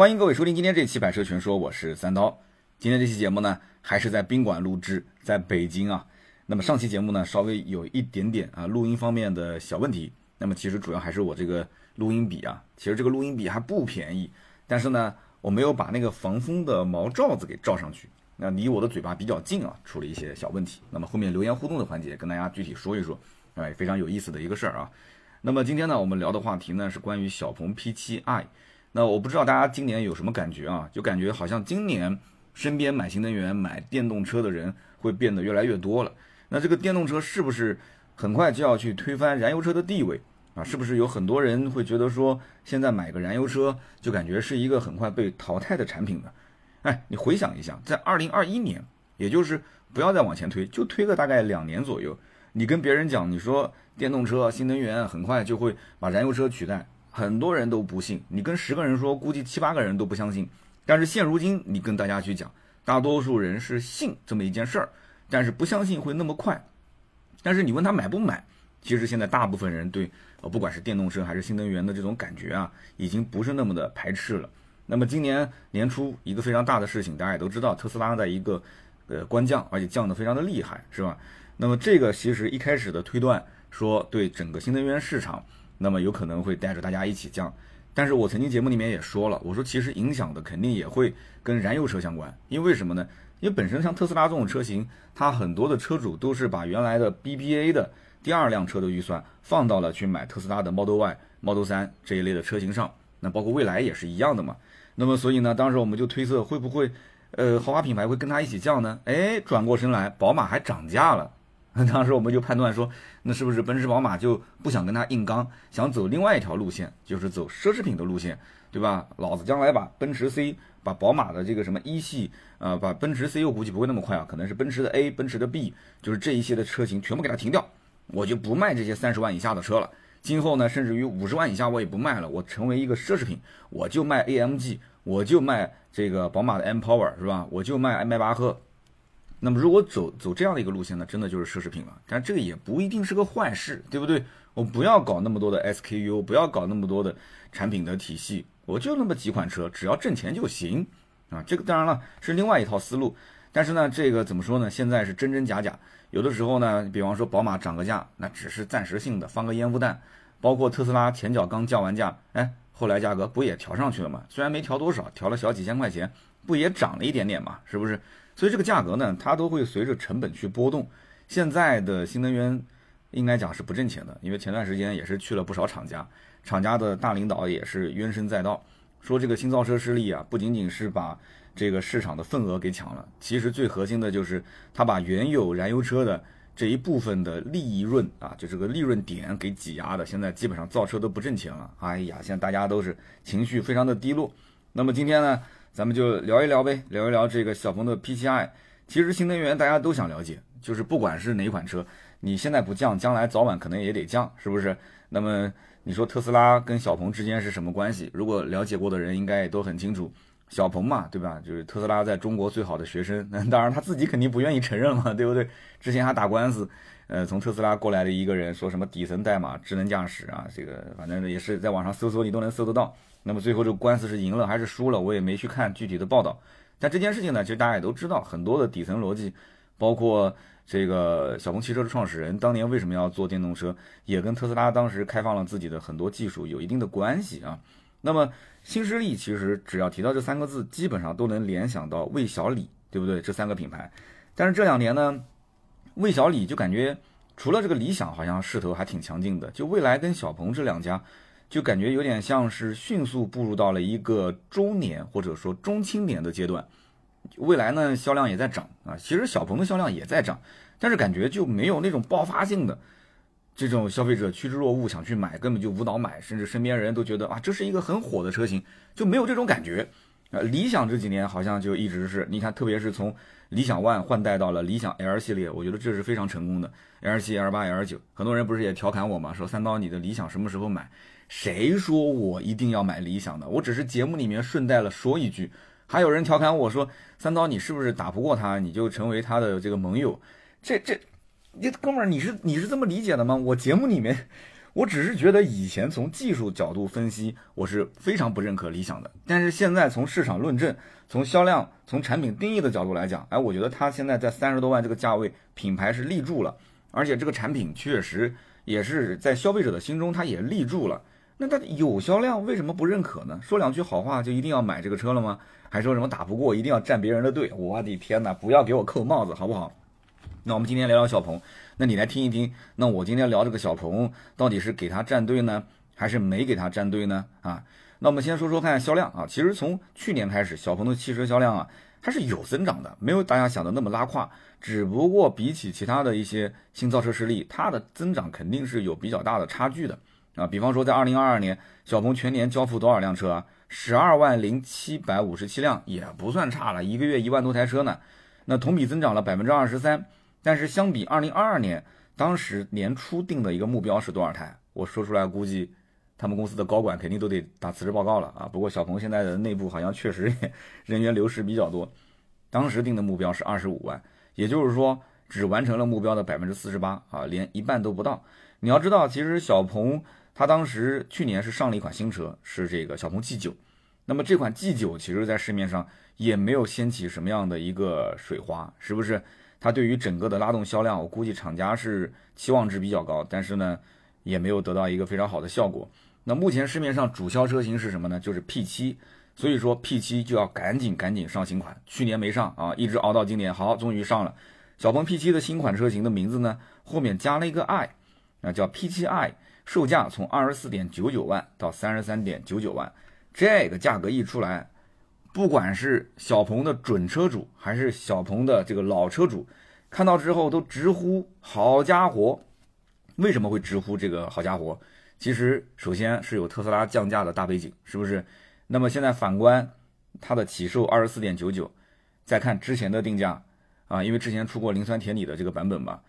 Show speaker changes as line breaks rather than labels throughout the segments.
欢迎各位收听今天这期《百车全说》，我是三刀。今天这期节目呢，还是在宾馆录制，在北京啊。那么上期节目呢，稍微有一点点啊录音方面的小问题。那么其实主要还是我这个录音笔啊，其实这个录音笔还不便宜，但是呢，我没有把那个防风的毛罩子给罩上去，那离我的嘴巴比较近啊，出了一些小问题。那么后面留言互动的环节，跟大家具体说一说，哎，非常有意思的一个事儿啊。那么今天呢，我们聊的话题呢是关于小鹏 P7i。那我不知道大家今年有什么感觉啊？就感觉好像今年身边买新能源、买电动车的人会变得越来越多了。那这个电动车是不是很快就要去推翻燃油车的地位啊？是不是有很多人会觉得说，现在买个燃油车就感觉是一个很快被淘汰的产品呢？哎，你回想一下，在二零二一年，也就是不要再往前推，就推个大概两年左右，你跟别人讲，你说。电动车、新能源很快就会把燃油车取代，很多人都不信。你跟十个人说，估计七八个人都不相信。但是现如今，你跟大家去讲，大多数人是信这么一件事儿，但是不相信会那么快。但是你问他买不买，其实现在大部分人对呃，不管是电动车还是新能源的这种感觉啊，已经不是那么的排斥了。那么今年年初一个非常大的事情，大家也都知道，特斯拉的一个呃官降，而且降得非常的厉害，是吧？那么这个其实一开始的推断。说对整个新能源市场，那么有可能会带着大家一起降。但是我曾经节目里面也说了，我说其实影响的肯定也会跟燃油车相关，因为什么呢？因为本身像特斯拉这种车型，它很多的车主都是把原来的 BBA 的第二辆车的预算放到了去买特斯拉的 Model Y、Model 3这一类的车型上。那包括未来也是一样的嘛。那么所以呢，当时我们就推测会不会，呃，豪华品牌会跟它一起降呢？哎，转过身来，宝马还涨价了。当时我们就判断说，那是不是奔驰、宝马就不想跟他硬刚，想走另外一条路线，就是走奢侈品的路线，对吧？老子将来把奔驰 C、把宝马的这个什么一系，呃，把奔驰 C 我估计不会那么快啊，可能是奔驰的 A、奔驰的 B，就是这一些的车型全部给它停掉，我就不卖这些三十万以下的车了。今后呢，甚至于五十万以下我也不卖了，我成为一个奢侈品，我就卖 AMG，我就卖这个宝马的 M Power，是吧？我就卖迈巴赫。那么如果走走这样的一个路线呢，真的就是奢侈品了。但这个也不一定是个坏事，对不对？我不要搞那么多的 SKU，不要搞那么多的产品的体系，我就那么几款车，只要挣钱就行啊。这个当然了是另外一套思路，但是呢，这个怎么说呢？现在是真真假假。有的时候呢，比方说宝马涨个价，那只是暂时性的，放个烟雾弹。包括特斯拉前脚刚降完价，哎，后来价格不也调上去了吗？虽然没调多少，调了小几千块钱，不也涨了一点点嘛？是不是？所以这个价格呢，它都会随着成本去波动。现在的新能源应该讲是不挣钱的，因为前段时间也是去了不少厂家，厂家的大领导也是怨声载道，说这个新造车势力啊，不仅仅是把这个市场的份额给抢了，其实最核心的就是他把原有燃油车的这一部分的利润啊，就这个利润点给挤压的，现在基本上造车都不挣钱了。哎呀，现在大家都是情绪非常的低落。那么今天呢？咱们就聊一聊呗，聊一聊这个小鹏的 P7i。其实新能源大家都想了解，就是不管是哪款车，你现在不降，将来早晚可能也得降，是不是？那么你说特斯拉跟小鹏之间是什么关系？如果了解过的人应该也都很清楚，小鹏嘛，对吧？就是特斯拉在中国最好的学生，那当然他自己肯定不愿意承认嘛，对不对？之前还打官司，呃，从特斯拉过来的一个人说什么底层代码、智能驾驶啊，这个反正也是在网上搜索你都能搜得到。那么最后这个官司是赢了还是输了，我也没去看具体的报道。但这件事情呢，其实大家也都知道，很多的底层逻辑，包括这个小鹏汽车的创始人当年为什么要做电动车，也跟特斯拉当时开放了自己的很多技术有一定的关系啊。那么新势力其实只要提到这三个字，基本上都能联想到魏小李，对不对？这三个品牌。但是这两年呢，魏小李就感觉除了这个理想，好像势头还挺强劲的，就蔚来跟小鹏这两家。就感觉有点像是迅速步入到了一个中年或者说中青年的阶段，未来呢销量也在涨啊，其实小鹏的销量也在涨，但是感觉就没有那种爆发性的这种消费者趋之若鹜想去买，根本就无脑买，甚至身边人都觉得啊这是一个很火的车型，就没有这种感觉啊。理想这几年好像就一直是，你看特别是从理想 ONE 换代到了理想 L 系列，我觉得这是非常成功的。L 七、L 八、L 九，很多人不是也调侃我嘛，说三刀你的理想什么时候买？谁说我一定要买理想的？我只是节目里面顺带了说一句。还有人调侃我说：“三刀，你是不是打不过他，你就成为他的这个盟友？”这这，你哥们儿，你是你是这么理解的吗？我节目里面，我只是觉得以前从技术角度分析，我是非常不认可理想的。但是现在从市场论证、从销量、从产品定义的角度来讲，哎，我觉得它现在在三十多万这个价位，品牌是立住了，而且这个产品确实也是在消费者的心中，它也立住了。那它有销量，为什么不认可呢？说两句好话就一定要买这个车了吗？还说什么打不过一定要站别人的队？我的天哪，不要给我扣帽子好不好？那我们今天聊聊小鹏，那你来听一听。那我今天聊这个小鹏，到底是给他站队呢，还是没给他站队呢？啊，那我们先说说看销量啊。其实从去年开始，小鹏的汽车销量啊，它是有增长的，没有大家想的那么拉胯。只不过比起其他的一些新造车势力，它的增长肯定是有比较大的差距的啊。比方说，在二零二二年，小鹏全年交付多少辆车啊？十二万零七百五十七辆，也不算差了，一个月一万多台车呢。那同比增长了百分之二十三。但是相比二零二二年，当时年初定的一个目标是多少台？我说出来，估计他们公司的高管肯定都得打辞职报告了啊。不过小鹏现在的内部好像确实 人员流失比较多，当时定的目标是二十五万，也就是说只完成了目标的百分之四十八啊，连一半都不到。你要知道，其实小鹏他当时去年是上了一款新车，是这个小鹏 G 九，那么这款 G 九其实在市面上也没有掀起什么样的一个水花，是不是？它对于整个的拉动销量，我估计厂家是期望值比较高，但是呢，也没有得到一个非常好的效果。那目前市面上主销车型是什么呢？就是 P7，所以说 P7 就要赶紧赶紧上新款。去年没上啊，一直熬到今年，好，终于上了。小鹏 P7 的新款车型的名字呢，后面加了一个 i，那叫 P7i，售价从二十四点九九万到三十三点九九万，这个价格一出来。不管是小鹏的准车主，还是小鹏的这个老车主，看到之后都直呼好家伙！为什么会直呼这个好家伙？其实首先是有特斯拉降价的大背景，是不是？那么现在反观它的起售二十四点九九，再看之前的定价啊，因为之前出过磷酸铁锂的这个版本嘛，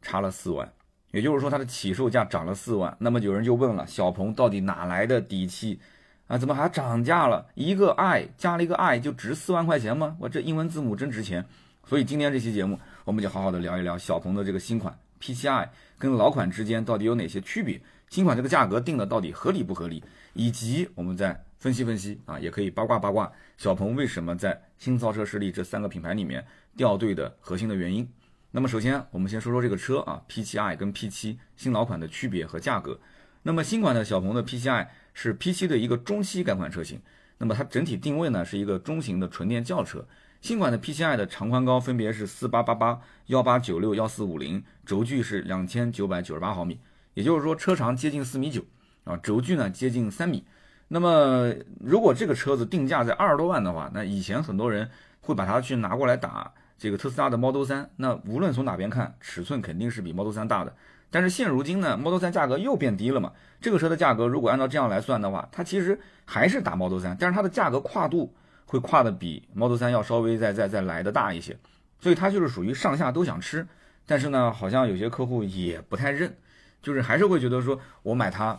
差了四万，也就是说它的起售价涨了四万。那么有人就问了，小鹏到底哪来的底气？啊，怎么还涨价了？一个 i 加了一个 i 就值四万块钱吗？我这英文字母真值钱。所以今天这期节目，我们就好好的聊一聊小鹏的这个新款 P7i 跟老款之间到底有哪些区别？新款这个价格定的到底合理不合理？以及我们再分析分析啊，也可以八卦八卦小鹏为什么在新造车势力这三个品牌里面掉队的核心的原因。那么首先我们先说说这个车啊，P7i 跟 P7 新老款的区别和价格。那么新款的小鹏的 P7i。是 P7 的一个中期改款车型，那么它整体定位呢是一个中型的纯电轿车。新款的 P7i 的长宽高分别是四八八八、幺八九六、幺四五零，轴距是两千九百九十八毫米，也就是说车长接近四米九啊，轴距呢接近三米。那么如果这个车子定价在二十多万的话，那以前很多人会把它去拿过来打这个特斯拉的 Model 3，那无论从哪边看，尺寸肯定是比 Model 3大的。但是现如今呢，Model 3价格又变低了嘛？这个车的价格如果按照这样来算的话，它其实还是打 Model 3，但是它的价格跨度会跨的比 Model 3要稍微再再再来的大一些，所以它就是属于上下都想吃。但是呢，好像有些客户也不太认，就是还是会觉得说，我买它，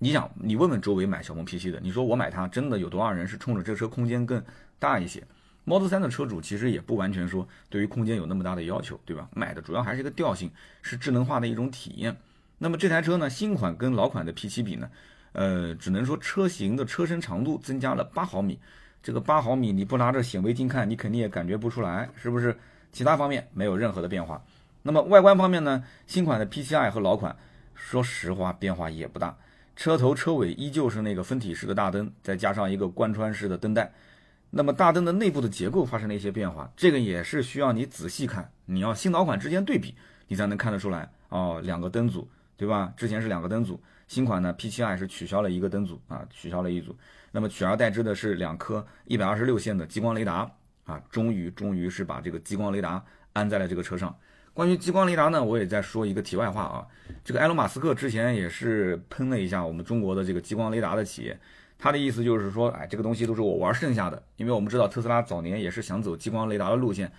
你想你问问周围买小鹏 P7 的，你说我买它真的有多少人是冲着这车空间更大一些？Model 3的车主其实也不完全说对于空间有那么大的要求，对吧？买的主要还是一个调性，是智能化的一种体验。那么这台车呢，新款跟老款的 P7 比呢，呃，只能说车型的车身长度增加了八毫米。这个八毫米你不拿着显微镜看，你肯定也感觉不出来，是不是？其他方面没有任何的变化。那么外观方面呢，新款的 P7i 和老款，说实话变化也不大，车头车尾依旧是那个分体式的大灯，再加上一个贯穿式的灯带。那么大灯的内部的结构发生了一些变化，这个也是需要你仔细看，你要新老款之间对比，你才能看得出来哦。两个灯组，对吧？之前是两个灯组，新款呢 P7i 是取消了一个灯组啊，取消了一组。那么取而代之的是两颗一百二十六线的激光雷达啊，终于终于是把这个激光雷达安在了这个车上。关于激光雷达呢，我也在说一个题外话啊，这个埃隆马斯克之前也是喷了一下我们中国的这个激光雷达的企业。他的意思就是说，哎，这个东西都是我玩剩下的，因为我们知道特斯拉早年也是想走激光雷达的路线，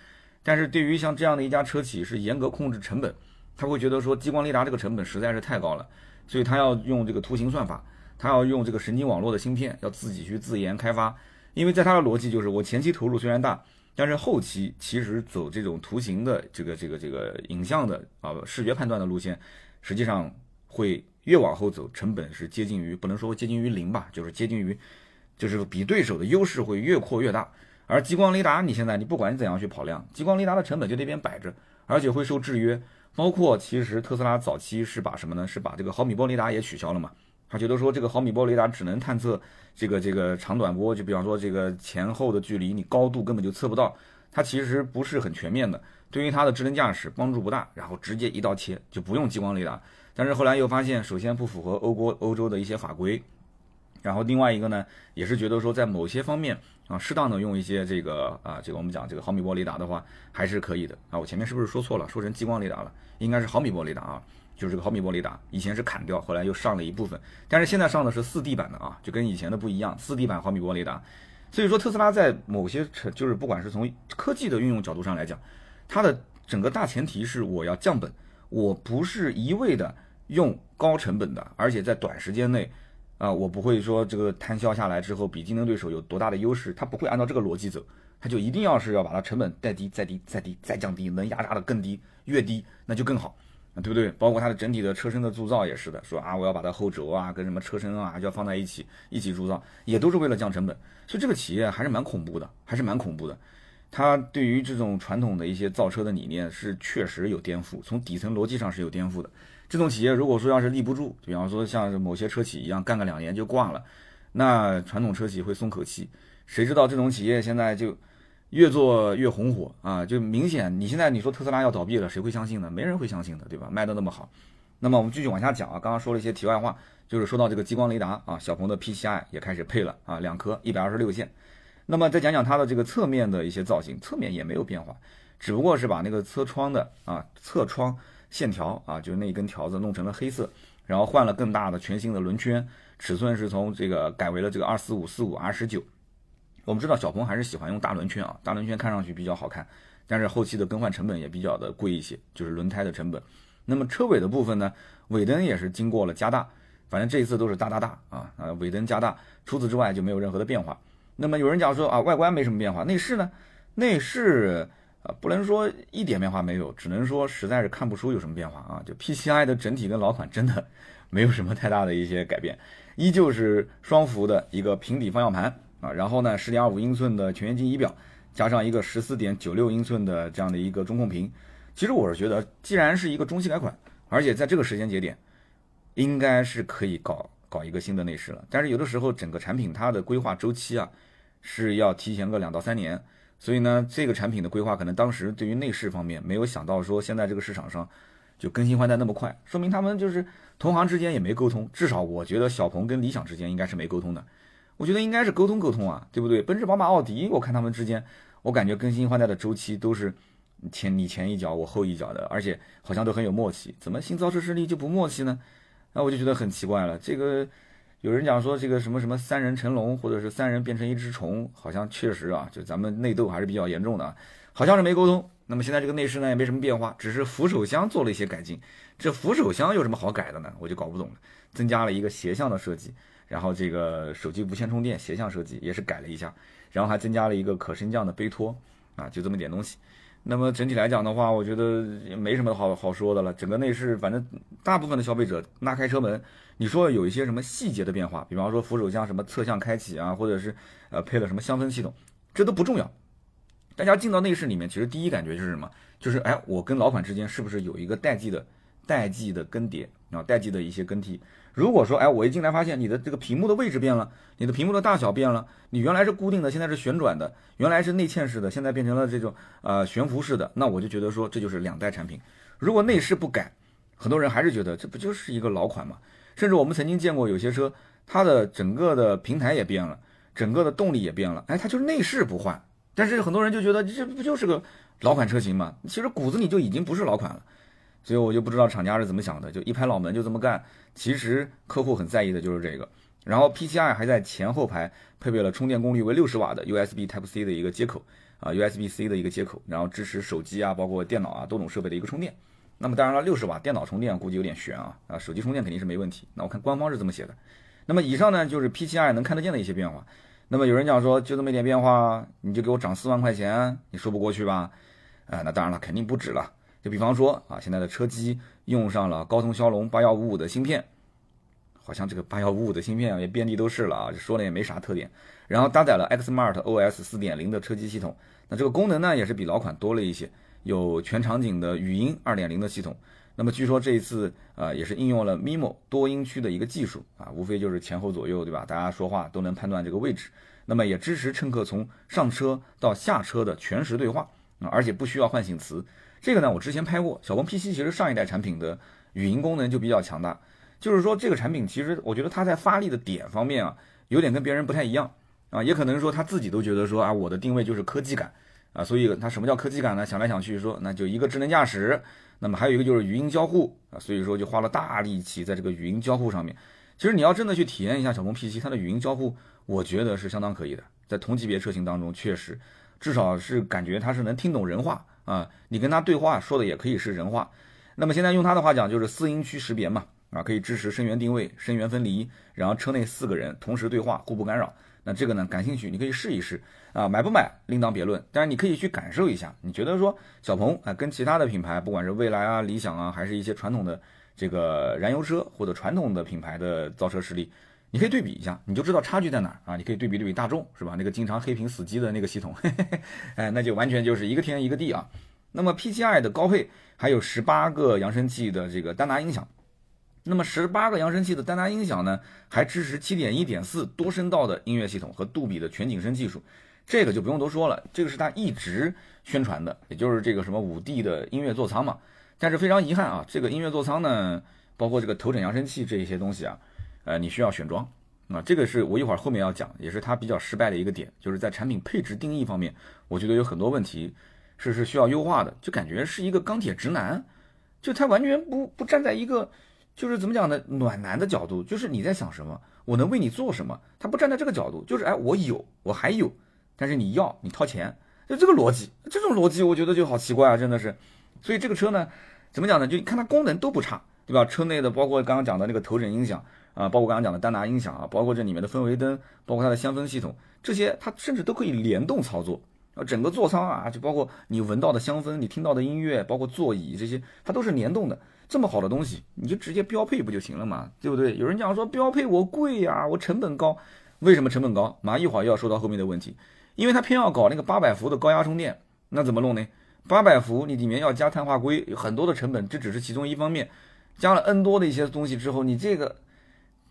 但是对于像这样的一家车企是严格控制成本，他会觉得说激光雷达这个成本实在是太高了，所以他要用这个图形算法，他要用这个神经网络的芯片，要自己去自研开发，因为在他的逻辑就是我前期投入虽然大，但是后期其实走这种图形的这个这个这个影像的啊视觉判断的路线，实际上会越往后走，成本是接近于不能说接近于零吧，就是接近于，就是比对手的优势会越扩越大。而激光雷达，你现在你不管你怎样去跑量，激光雷达的成本就那边摆着，而且会受制约。包括其实特斯拉早期是把什么呢？是把这个毫米波雷达也取消了嘛？他觉得说这个毫米波雷达只能探测这个这个长短波，就比方说这个前后的距离，你高度根本就测不到，它其实不是很全面的，对于它的智能驾驶帮助不大。然后直接一刀切，就不用激光雷达。但是后来又发现，首先不符合欧国欧洲的一些法规，然后另外一个呢，也是觉得说在某些方面。啊，适当的用一些这个啊，这个我们讲这个毫米波雷达的话，还是可以的啊。我前面是不是说错了，说成激光雷达了？应该是毫米波雷达啊，就是这个毫米波雷达，以前是砍掉，后来又上了一部分，但是现在上的是四 D 版的啊，就跟以前的不一样，四 D 版毫米波雷达。所以说特斯拉在某些成，就是不管是从科技的运用角度上来讲，它的整个大前提是我要降本，我不是一味的用高成本的，而且在短时间内。啊，我不会说这个摊销下来之后比竞争对手有多大的优势，他不会按照这个逻辑走，他就一定要是要把它成本再低、再低、再低、再降低，能压榨的更低，越低那就更好，对不对？包括它的整体的车身的铸造也是的，说啊，我要把它后轴啊跟什么车身啊就要放在一起一起铸造，也都是为了降成本。所以这个企业还是蛮恐怖的，还是蛮恐怖的。它对于这种传统的一些造车的理念是确实有颠覆，从底层逻辑上是有颠覆的。这种企业如果说要是立不住，比方说像某些车企一样干个两年就挂了，那传统车企会松口气。谁知道这种企业现在就越做越红火啊？就明显你现在你说特斯拉要倒闭了，谁会相信呢？没人会相信的，对吧？卖的那么好。那么我们继续往下讲啊，刚刚说了一些题外话，就是说到这个激光雷达啊，小鹏的 P7i 也开始配了啊，两颗一百二十六线。那么再讲讲它的这个侧面的一些造型，侧面也没有变化，只不过是把那个车窗的啊侧窗。线条啊，就是那一根条子弄成了黑色，然后换了更大的全新的轮圈，尺寸是从这个改为了这个二四五四五 R 十九。我们知道小鹏还是喜欢用大轮圈啊，大轮圈看上去比较好看，但是后期的更换成本也比较的贵一些，就是轮胎的成本。那么车尾的部分呢，尾灯也是经过了加大，反正这一次都是大大大啊啊，尾灯加大，除此之外就没有任何的变化。那么有人讲说啊，外观没什么变化，内饰呢？内饰。啊，不能说一点变化没有，只能说实在是看不出有什么变化啊。就 P7i 的整体跟老款真的 没有什么太大的一些改变，依旧是双幅的一个平底方向盘啊，然后呢，十点二五英寸的全液晶仪表，加上一个十四点九六英寸的这样的一个中控屏。其实我是觉得，既然是一个中期改款，而且在这个时间节点，应该是可以搞搞一个新的内饰了。但是有的时候整个产品它的规划周期啊，是要提前个两到三年。所以呢，这个产品的规划可能当时对于内饰方面没有想到说现在这个市场上就更新换代那么快，说明他们就是同行之间也没沟通。至少我觉得小鹏跟理想之间应该是没沟通的。我觉得应该是沟通沟通啊，对不对？奔驰、宝马、奥迪，我看他们之间，我感觉更新换代的周期都是前你前一脚我后一脚的，而且好像都很有默契。怎么新造车势力就不默契呢？那我就觉得很奇怪了。这个。有人讲说这个什么什么三人成龙，或者是三人变成一只虫，好像确实啊，就咱们内斗还是比较严重的，好像是没沟通。那么现在这个内饰呢也没什么变化，只是扶手箱做了一些改进。这扶手箱有什么好改的呢？我就搞不懂了。增加了一个斜向的设计，然后这个手机无线充电斜向设计也是改了一下，然后还增加了一个可升降的杯托，啊，就这么点东西。那么整体来讲的话，我觉得也没什么好好说的了。整个内饰，反正大部分的消费者拉开车门，你说有一些什么细节的变化，比方说扶手箱什么侧向开启啊，或者是呃配了什么香氛系统，这都不重要。大家进到内饰里面，其实第一感觉就是什么？就是哎，我跟老款之间是不是有一个代际的代际的更迭啊？代际的一些更替。如果说，哎，我一进来发现你的这个屏幕的位置变了，你的屏幕的大小变了，你原来是固定的，现在是旋转的，原来是内嵌式的，现在变成了这种呃悬浮式的，那我就觉得说这就是两代产品。如果内饰不改，很多人还是觉得这不就是一个老款嘛？甚至我们曾经见过有些车，它的整个的平台也变了，整个的动力也变了，哎，它就是内饰不换，但是很多人就觉得这不就是个老款车型嘛？其实骨子里就已经不是老款了。所以我就不知道厂家是怎么想的，就一拍脑门就这么干。其实客户很在意的就是这个。然后 P7i 还在前后排配备了充电功率为六十瓦的 USB Type C 的一个接口啊，USB C 的一个接口，然后支持手机啊，包括电脑啊多种设备的一个充电。那么当然了，六十瓦电脑充电估计有点悬啊啊，手机充电肯定是没问题。那我看官方是这么写的。那么以上呢就是 P7i 能看得见的一些变化。那么有人讲说就这么一点变化，你就给我涨四万块钱，你说不过去吧？啊，那当然了，肯定不止了。就比方说啊，现在的车机用上了高通骁龙八幺五五的芯片好像这个八幺五五的芯片也遍地都是了啊，说了也没啥特点。然后搭载了 Xmart OS 四点零的车机系统，那这个功能呢也是比老款多了一些，有全场景的语音二点零的系统。那么据说这一次呃也是应用了 MIMO 多音区的一个技术啊，无非就是前后左右对吧？大家说话都能判断这个位置。那么也支持乘客从上车到下车的全时对话啊，而且不需要唤醒词。这个呢我之前拍过，小鹏 P7 其实上一代产品的语音功能就比较强大。就是说，这个产品其实我觉得它在发力的点方面啊，有点跟别人不太一样啊，也可能说他自己都觉得说啊，我的定位就是科技感啊，所以它什么叫科技感呢？想来想去说，那就一个智能驾驶，那么还有一个就是语音交互啊，所以说就花了大力气在这个语音交互上面。其实你要真的去体验一下小鹏 P7，它的语音交互，我觉得是相当可以的，在同级别车型当中，确实至少是感觉它是能听懂人话啊，你跟他对话说的也可以是人话。那么现在用他的话讲，就是四音区识别嘛。啊，可以支持声源定位、声源分离，然后车内四个人同时对话，互不干扰。那这个呢，感兴趣你可以试一试啊，买不买另当别论。但是你可以去感受一下，你觉得说小鹏啊，跟其他的品牌，不管是蔚来啊、理想啊，还是一些传统的这个燃油车或者传统的品牌的造车实力，你可以对比一下，你就知道差距在哪儿啊。你可以对比对比大众是吧？那个经常黑屏死机的那个系统，嘿 嘿哎，那就完全就是一个天一个地啊。那么 P7i 的高配还有十八个扬声器的这个丹拿音响。那么十八个扬声器的丹拿音响呢，还支持七点一点四多声道的音乐系统和杜比的全景声技术，这个就不用多说了，这个是它一直宣传的，也就是这个什么五 D 的音乐座舱嘛。但是非常遗憾啊，这个音乐座舱呢，包括这个头枕扬声器这一些东西啊，呃，你需要选装啊，这个是我一会儿后面要讲，也是它比较失败的一个点，就是在产品配置定义方面，我觉得有很多问题是是需要优化的，就感觉是一个钢铁直男，就他完全不不站在一个。就是怎么讲呢？暖男的角度，就是你在想什么，我能为你做什么？他不站在这个角度，就是哎，我有，我还有，但是你要，你掏钱，就这个逻辑，这种逻辑我觉得就好奇怪啊，真的是。所以这个车呢，怎么讲呢？就你看它功能都不差，对吧？车内的包括刚刚讲的那个头枕音响啊，包括刚刚讲的丹拿音响啊，包括这里面的氛围灯，包括它的香氛系统，这些它甚至都可以联动操作啊。整个座舱啊，就包括你闻到的香氛，你听到的音乐，包括座椅这些，它都是联动的。这么好的东西，你就直接标配不就行了嘛，对不对？有人讲说标配我贵呀，我成本高，为什么成本高？马上一会儿又要说到后面的问题，因为它偏要搞那个八百伏的高压充电，那怎么弄呢？八百伏你里面要加碳化硅，有很多的成本，这只是其中一方面，加了 N 多的一些东西之后，你这个，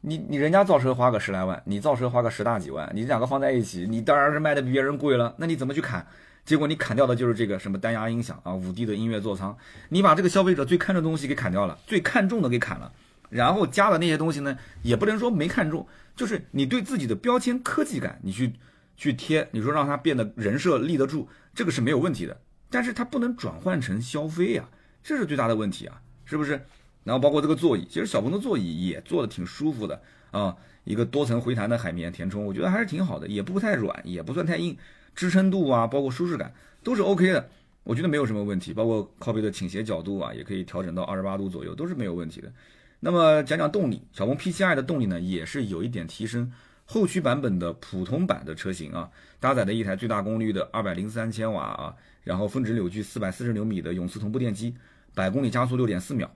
你你人家造车花个十来万，你造车花个十大几万，你两个放在一起，你当然是卖的比别人贵了，那你怎么去砍？结果你砍掉的就是这个什么单压音响啊，五 D 的音乐座舱，你把这个消费者最看重的东西给砍掉了，最看重的给砍了，然后加的那些东西呢，也不能说没看重，就是你对自己的标签科技感，你去去贴，你说让它变得人设立得住，这个是没有问题的，但是它不能转换成消费呀，这是最大的问题啊，是不是？然后包括这个座椅，其实小鹏的座椅也做的挺舒服的啊，一个多层回弹的海绵填充，我觉得还是挺好的，也不太软，也不算太硬。支撑度啊，包括舒适感都是 OK 的，我觉得没有什么问题。包括靠背的倾斜角度啊，也可以调整到二十八度左右，都是没有问题的。那么讲讲动力，小鹏 P7i 的动力呢，也是有一点提升。后驱版本的普通版的车型啊，搭载的一台最大功率的二百零三千瓦啊，然后峰值扭矩四百四十牛米的永磁同步电机，百公里加速六点四秒。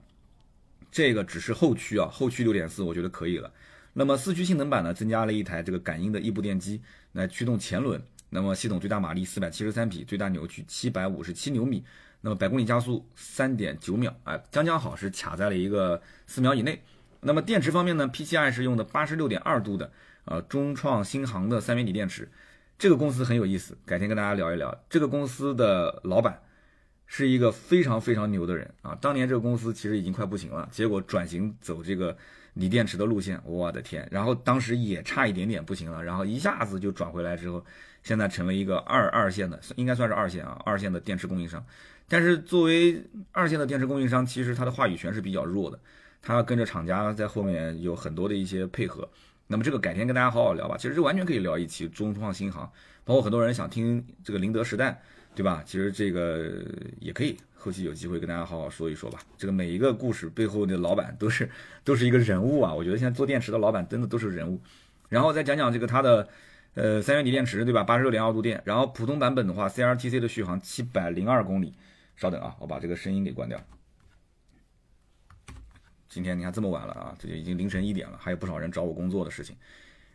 这个只是后驱啊，后驱六点四，我觉得可以了。那么四驱性能版呢，增加了一台这个感应的异步电机来驱动前轮。那么系统最大马力四百七十三匹，最大扭矩七百五十七牛米，那么百公里加速三点九秒，哎，将将好是卡在了一个四秒以内。那么电池方面呢，P7i 是用的八十六点二度的，呃，中创新航的三元锂电池。这个公司很有意思，改天跟大家聊一聊。这个公司的老板是一个非常非常牛的人啊，当年这个公司其实已经快不行了，结果转型走这个锂电池的路线，我的天！然后当时也差一点点不行了，然后一下子就转回来之后。现在成为一个二二线的，应该算是二线啊，二线的电池供应商。但是作为二线的电池供应商，其实它的话语权是比较弱的，它要跟着厂家在后面有很多的一些配合。那么这个改天跟大家好好聊吧。其实这完全可以聊一期中创新航，包括很多人想听这个宁德时代，对吧？其实这个也可以，后期有机会跟大家好好说一说吧。这个每一个故事背后的老板都是都是一个人物啊。我觉得现在做电池的老板真的都是人物。然后再讲讲这个它的。呃，三元锂电池对吧？八十六点二度电，然后普通版本的话，CLTC 的续航七百零二公里。稍等啊，我把这个声音给关掉。今天你看这么晚了啊，这就已经凌晨一点了，还有不少人找我工作的事情。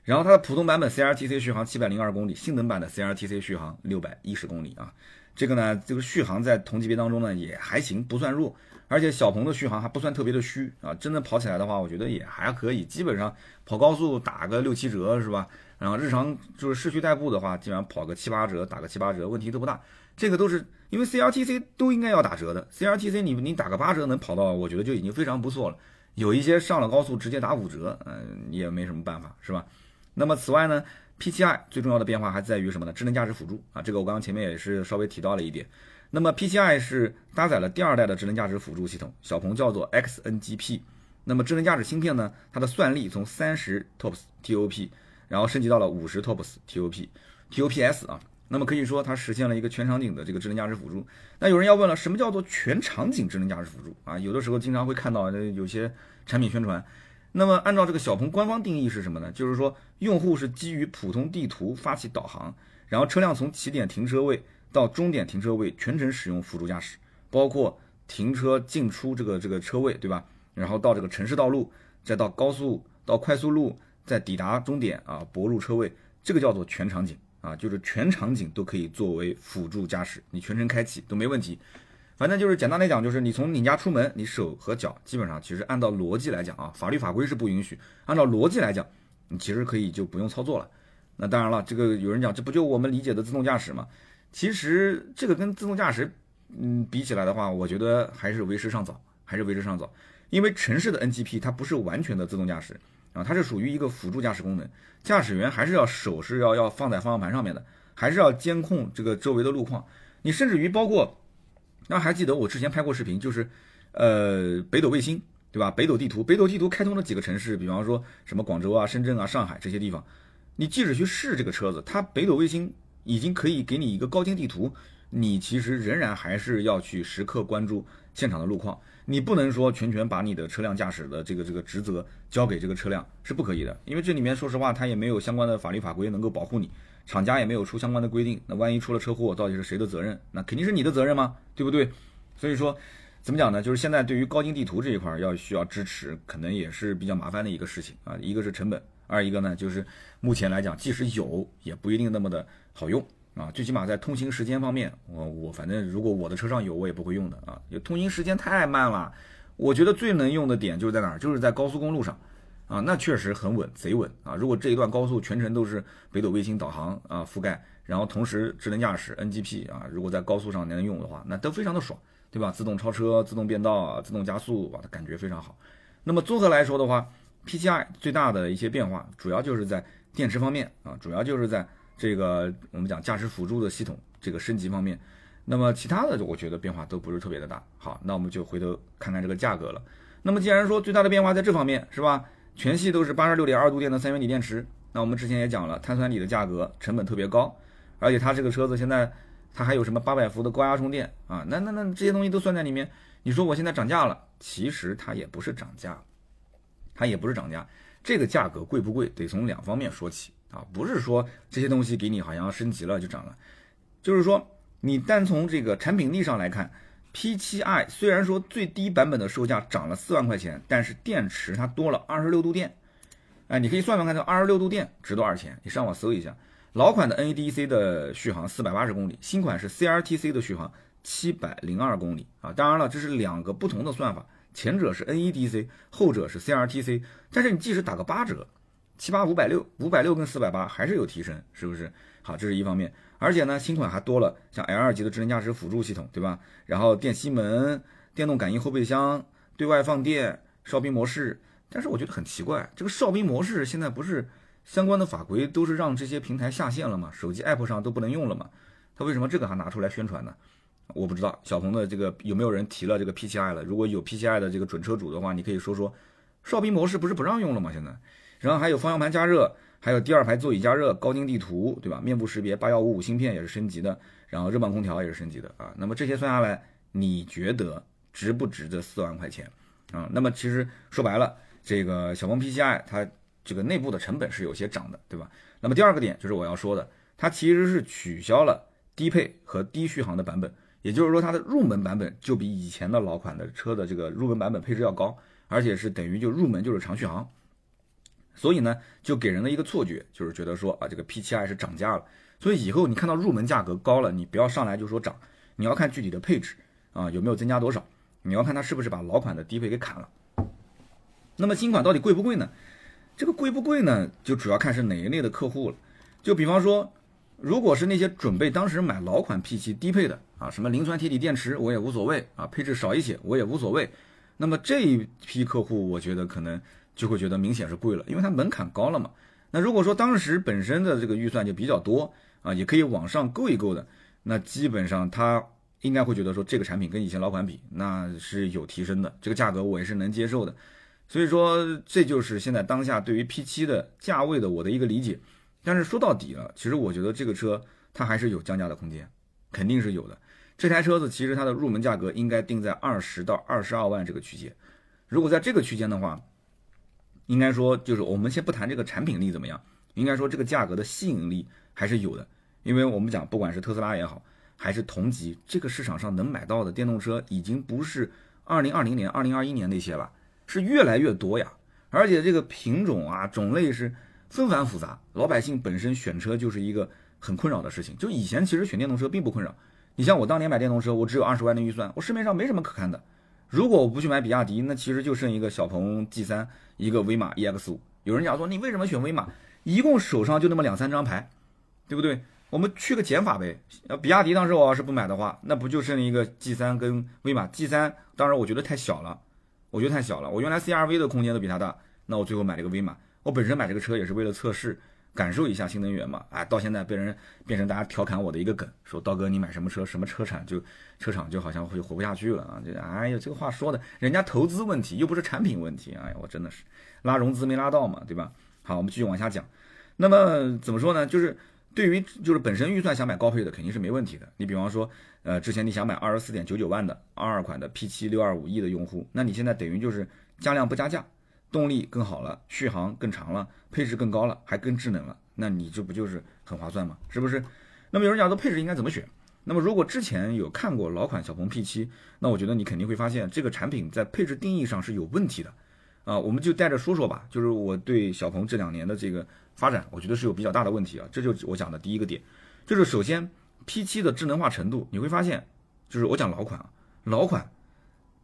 然后它的普通版本 CRTC 续航七百零二公里，性能版的 CRTC 续航六百一十公里啊。这个呢，这个续航在同级别当中呢也还行，不算弱。而且小鹏的续航还不算特别的虚啊，真的跑起来的话，我觉得也还可以。基本上跑高速打个六七折是吧？然后日常就是市区代步的话，基本上跑个七八折，打个七八折问题都不大。这个都是因为 CRTC 都应该要打折的，CRTC 你你打个八折能跑到，我觉得就已经非常不错了。有一些上了高速直接打五折，嗯，也没什么办法是吧？那么此外呢，P7i 最重要的变化还在于什么呢？智能驾驶辅助啊，这个我刚刚前面也是稍微提到了一点。那么 P7i 是搭载了第二代的智能驾驶辅助系统，小鹏叫做 XNGP。那么智能驾驶芯片呢，它的算力从三十 TOPS TOP，然后升级到了五十 TOPS TOP TOPS 啊。那么可以说它实现了一个全场景的这个智能驾驶辅助。那有人要问了，什么叫做全场景智能驾驶辅助啊？有的时候经常会看到有些产品宣传。那么按照这个小鹏官方定义是什么呢？就是说用户是基于普通地图发起导航，然后车辆从起点停车位。到终点停车位全程使用辅助驾驶，包括停车进出这个这个车位，对吧？然后到这个城市道路，再到高速到快速路，再抵达终点啊，泊入车位，这个叫做全场景啊，就是全场景都可以作为辅助驾驶，你全程开启都没问题。反正就是简单来讲，就是你从你家出门，你手和脚基本上其实按照逻辑来讲啊，法律法规是不允许，按照逻辑来讲，你其实可以就不用操作了。那当然了，这个有人讲，这不就我们理解的自动驾驶吗？其实这个跟自动驾驶，嗯，比起来的话，我觉得还是为时尚早，还是为时尚早。因为城市的 NGP 它不是完全的自动驾驶啊，它是属于一个辅助驾驶功能，驾驶员还是要手是要要放在方向盘上面的，还是要监控这个周围的路况。你甚至于包括，那还记得我之前拍过视频，就是呃北斗卫星，对吧？北斗地图，北斗地图开通了几个城市，比方说什么广州啊、深圳啊、上海这些地方，你即使去试这个车子，它北斗卫星。已经可以给你一个高清地图，你其实仍然还是要去时刻关注现场的路况。你不能说全权把你的车辆驾驶的这个这个职责交给这个车辆是不可以的，因为这里面说实话它也没有相关的法律法规能够保护你，厂家也没有出相关的规定。那万一出了车祸，到底是谁的责任？那肯定是你的责任吗？对不对？所以说，怎么讲呢？就是现在对于高精地图这一块要需要支持，可能也是比较麻烦的一个事情啊。一个是成本，二一个呢就是目前来讲，即使有也不一定那么的。好用啊，最起码在通行时间方面，我我反正如果我的车上有，我也不会用的啊。通行时间太慢了，我觉得最能用的点就是在哪儿，就是在高速公路上啊，那确实很稳，贼稳啊。如果这一段高速全程都是北斗卫星导航啊覆盖，然后同时智能驾驶 NGP 啊，如果在高速上能用的话，那都非常的爽，对吧？自动超车、自动变道、自动加速，哇，它感觉非常好。那么综合来说的话，P7i 最大的一些变化，主要就是在电池方面啊，主要就是在。这个我们讲驾驶辅助的系统这个升级方面，那么其他的我觉得变化都不是特别的大。好，那我们就回头看看这个价格了。那么既然说最大的变化在这方面是吧？全系都是八十六点二度电的三元锂电池。那我们之前也讲了，碳酸锂的价格成本特别高，而且它这个车子现在它还有什么八百伏的高压充电啊？那那那这些东西都算在里面。你说我现在涨价了，其实它也不是涨价，它也不是涨价。这个价格贵不贵，得从两方面说起。啊，不是说这些东西给你好像升级了就涨了，就是说你单从这个产品力上来看，P7i 虽然说最低版本的售价涨了四万块钱，但是电池它多了二十六度电，哎，你可以算算看，这二十六度电值多少钱？你上网搜一下，老款的 NEDC 的续航四百八十公里，新款是 CRTC 的续航七百零二公里啊。当然了，这是两个不同的算法，前者是 NEDC，后者是 CRTC，但是你即使打个八折。七八五百六，五百六跟四百八还是有提升，是不是？好，这是一方面，而且呢，新款还多了像 L 二级的智能驾驶辅助系统，对吧？然后电吸门、电动感应后备箱、对外放电、哨兵模式。但是我觉得很奇怪，这个哨兵模式现在不是相关的法规都是让这些平台下线了吗？手机 App 上都不能用了吗？他为什么这个还拿出来宣传呢？我不知道小鹏的这个有没有人提了这个 P7i 了？如果有 P7i 的这个准车主的话，你可以说说，哨兵模式不是不让用了吗？现在？然后还有方向盘加热，还有第二排座椅加热、高精地图，对吧？面部识别八幺五五芯片也是升级的，然后热泵空调也是升级的啊。那么这些算下来，你觉得值不值这四万块钱啊？那么其实说白了，这个小鹏 P7i 它这个内部的成本是有些涨的，对吧？那么第二个点就是我要说的，它其实是取消了低配和低续航的版本，也就是说它的入门版本就比以前的老款的车的这个入门版本配置要高。而且是等于就入门就是长续航，所以呢，就给人的一个错觉就是觉得说啊，这个 P7i 是涨价了。所以以后你看到入门价格高了，你不要上来就说涨，你要看具体的配置啊有没有增加多少，你要看它是不是把老款的低配给砍了。那么新款到底贵不贵呢？这个贵不贵呢？就主要看是哪一类的客户了。就比方说，如果是那些准备当时买老款 P7 低配的啊，什么磷酸铁锂电池我也无所谓啊，配置少一些我也无所谓。那么这一批客户，我觉得可能就会觉得明显是贵了，因为它门槛高了嘛。那如果说当时本身的这个预算就比较多啊，也可以往上够一够的，那基本上他应该会觉得说这个产品跟以前老款比，那是有提升的，这个价格我也是能接受的。所以说，这就是现在当下对于 P7 的价位的我的一个理解。但是说到底了，其实我觉得这个车它还是有降价的空间，肯定是有的。这台车子其实它的入门价格应该定在二十到二十二万这个区间。如果在这个区间的话，应该说就是我们先不谈这个产品力怎么样，应该说这个价格的吸引力还是有的。因为我们讲，不管是特斯拉也好，还是同级这个市场上能买到的电动车，已经不是二零二零年、二零二一年那些了。是越来越多呀，而且这个品种啊种类是纷繁复杂，老百姓本身选车就是一个很困扰的事情。就以前其实选电动车并不困扰，你像我当年买电动车，我只有二十万的预算，我市面上没什么可看的。如果我不去买比亚迪，那其实就剩一个小鹏 G 三，一个威马 EX 五。有人讲说你为什么选威马？一共手上就那么两三张牌，对不对？我们去个减法呗。呃，比亚迪当时我要是不买的话，那不就剩一个 G 三跟威马 G 三？当然我觉得太小了。我觉得太小了，我原来 CRV 的空间都比它大，那我最后买了一个威马。我本身买这个车也是为了测试，感受一下新能源嘛。哎，到现在被人变成大家调侃我的一个梗，说刀哥你买什么车，什么车产就车厂就好像会活不下去了啊！这哎呀，这个话说的，人家投资问题又不是产品问题，哎呀，我真的是拉融资没拉到嘛，对吧？好，我们继续往下讲。那么怎么说呢？就是对于就是本身预算想买高配的肯定是没问题的。你比方说。呃，之前你想买二十四点九九万的二二款的 P7 六二五 E 的用户，那你现在等于就是加量不加价，动力更好了，续航更长了，配置更高了，还更智能了，那你这不就是很划算吗？是不是？那么有人讲说配置应该怎么选？那么如果之前有看过老款小鹏 P7，那我觉得你肯定会发现这个产品在配置定义上是有问题的啊。我们就带着说说吧，就是我对小鹏这两年的这个发展，我觉得是有比较大的问题啊。这就是我讲的第一个点，就是首先。P7 的智能化程度，你会发现，就是我讲老款啊，老款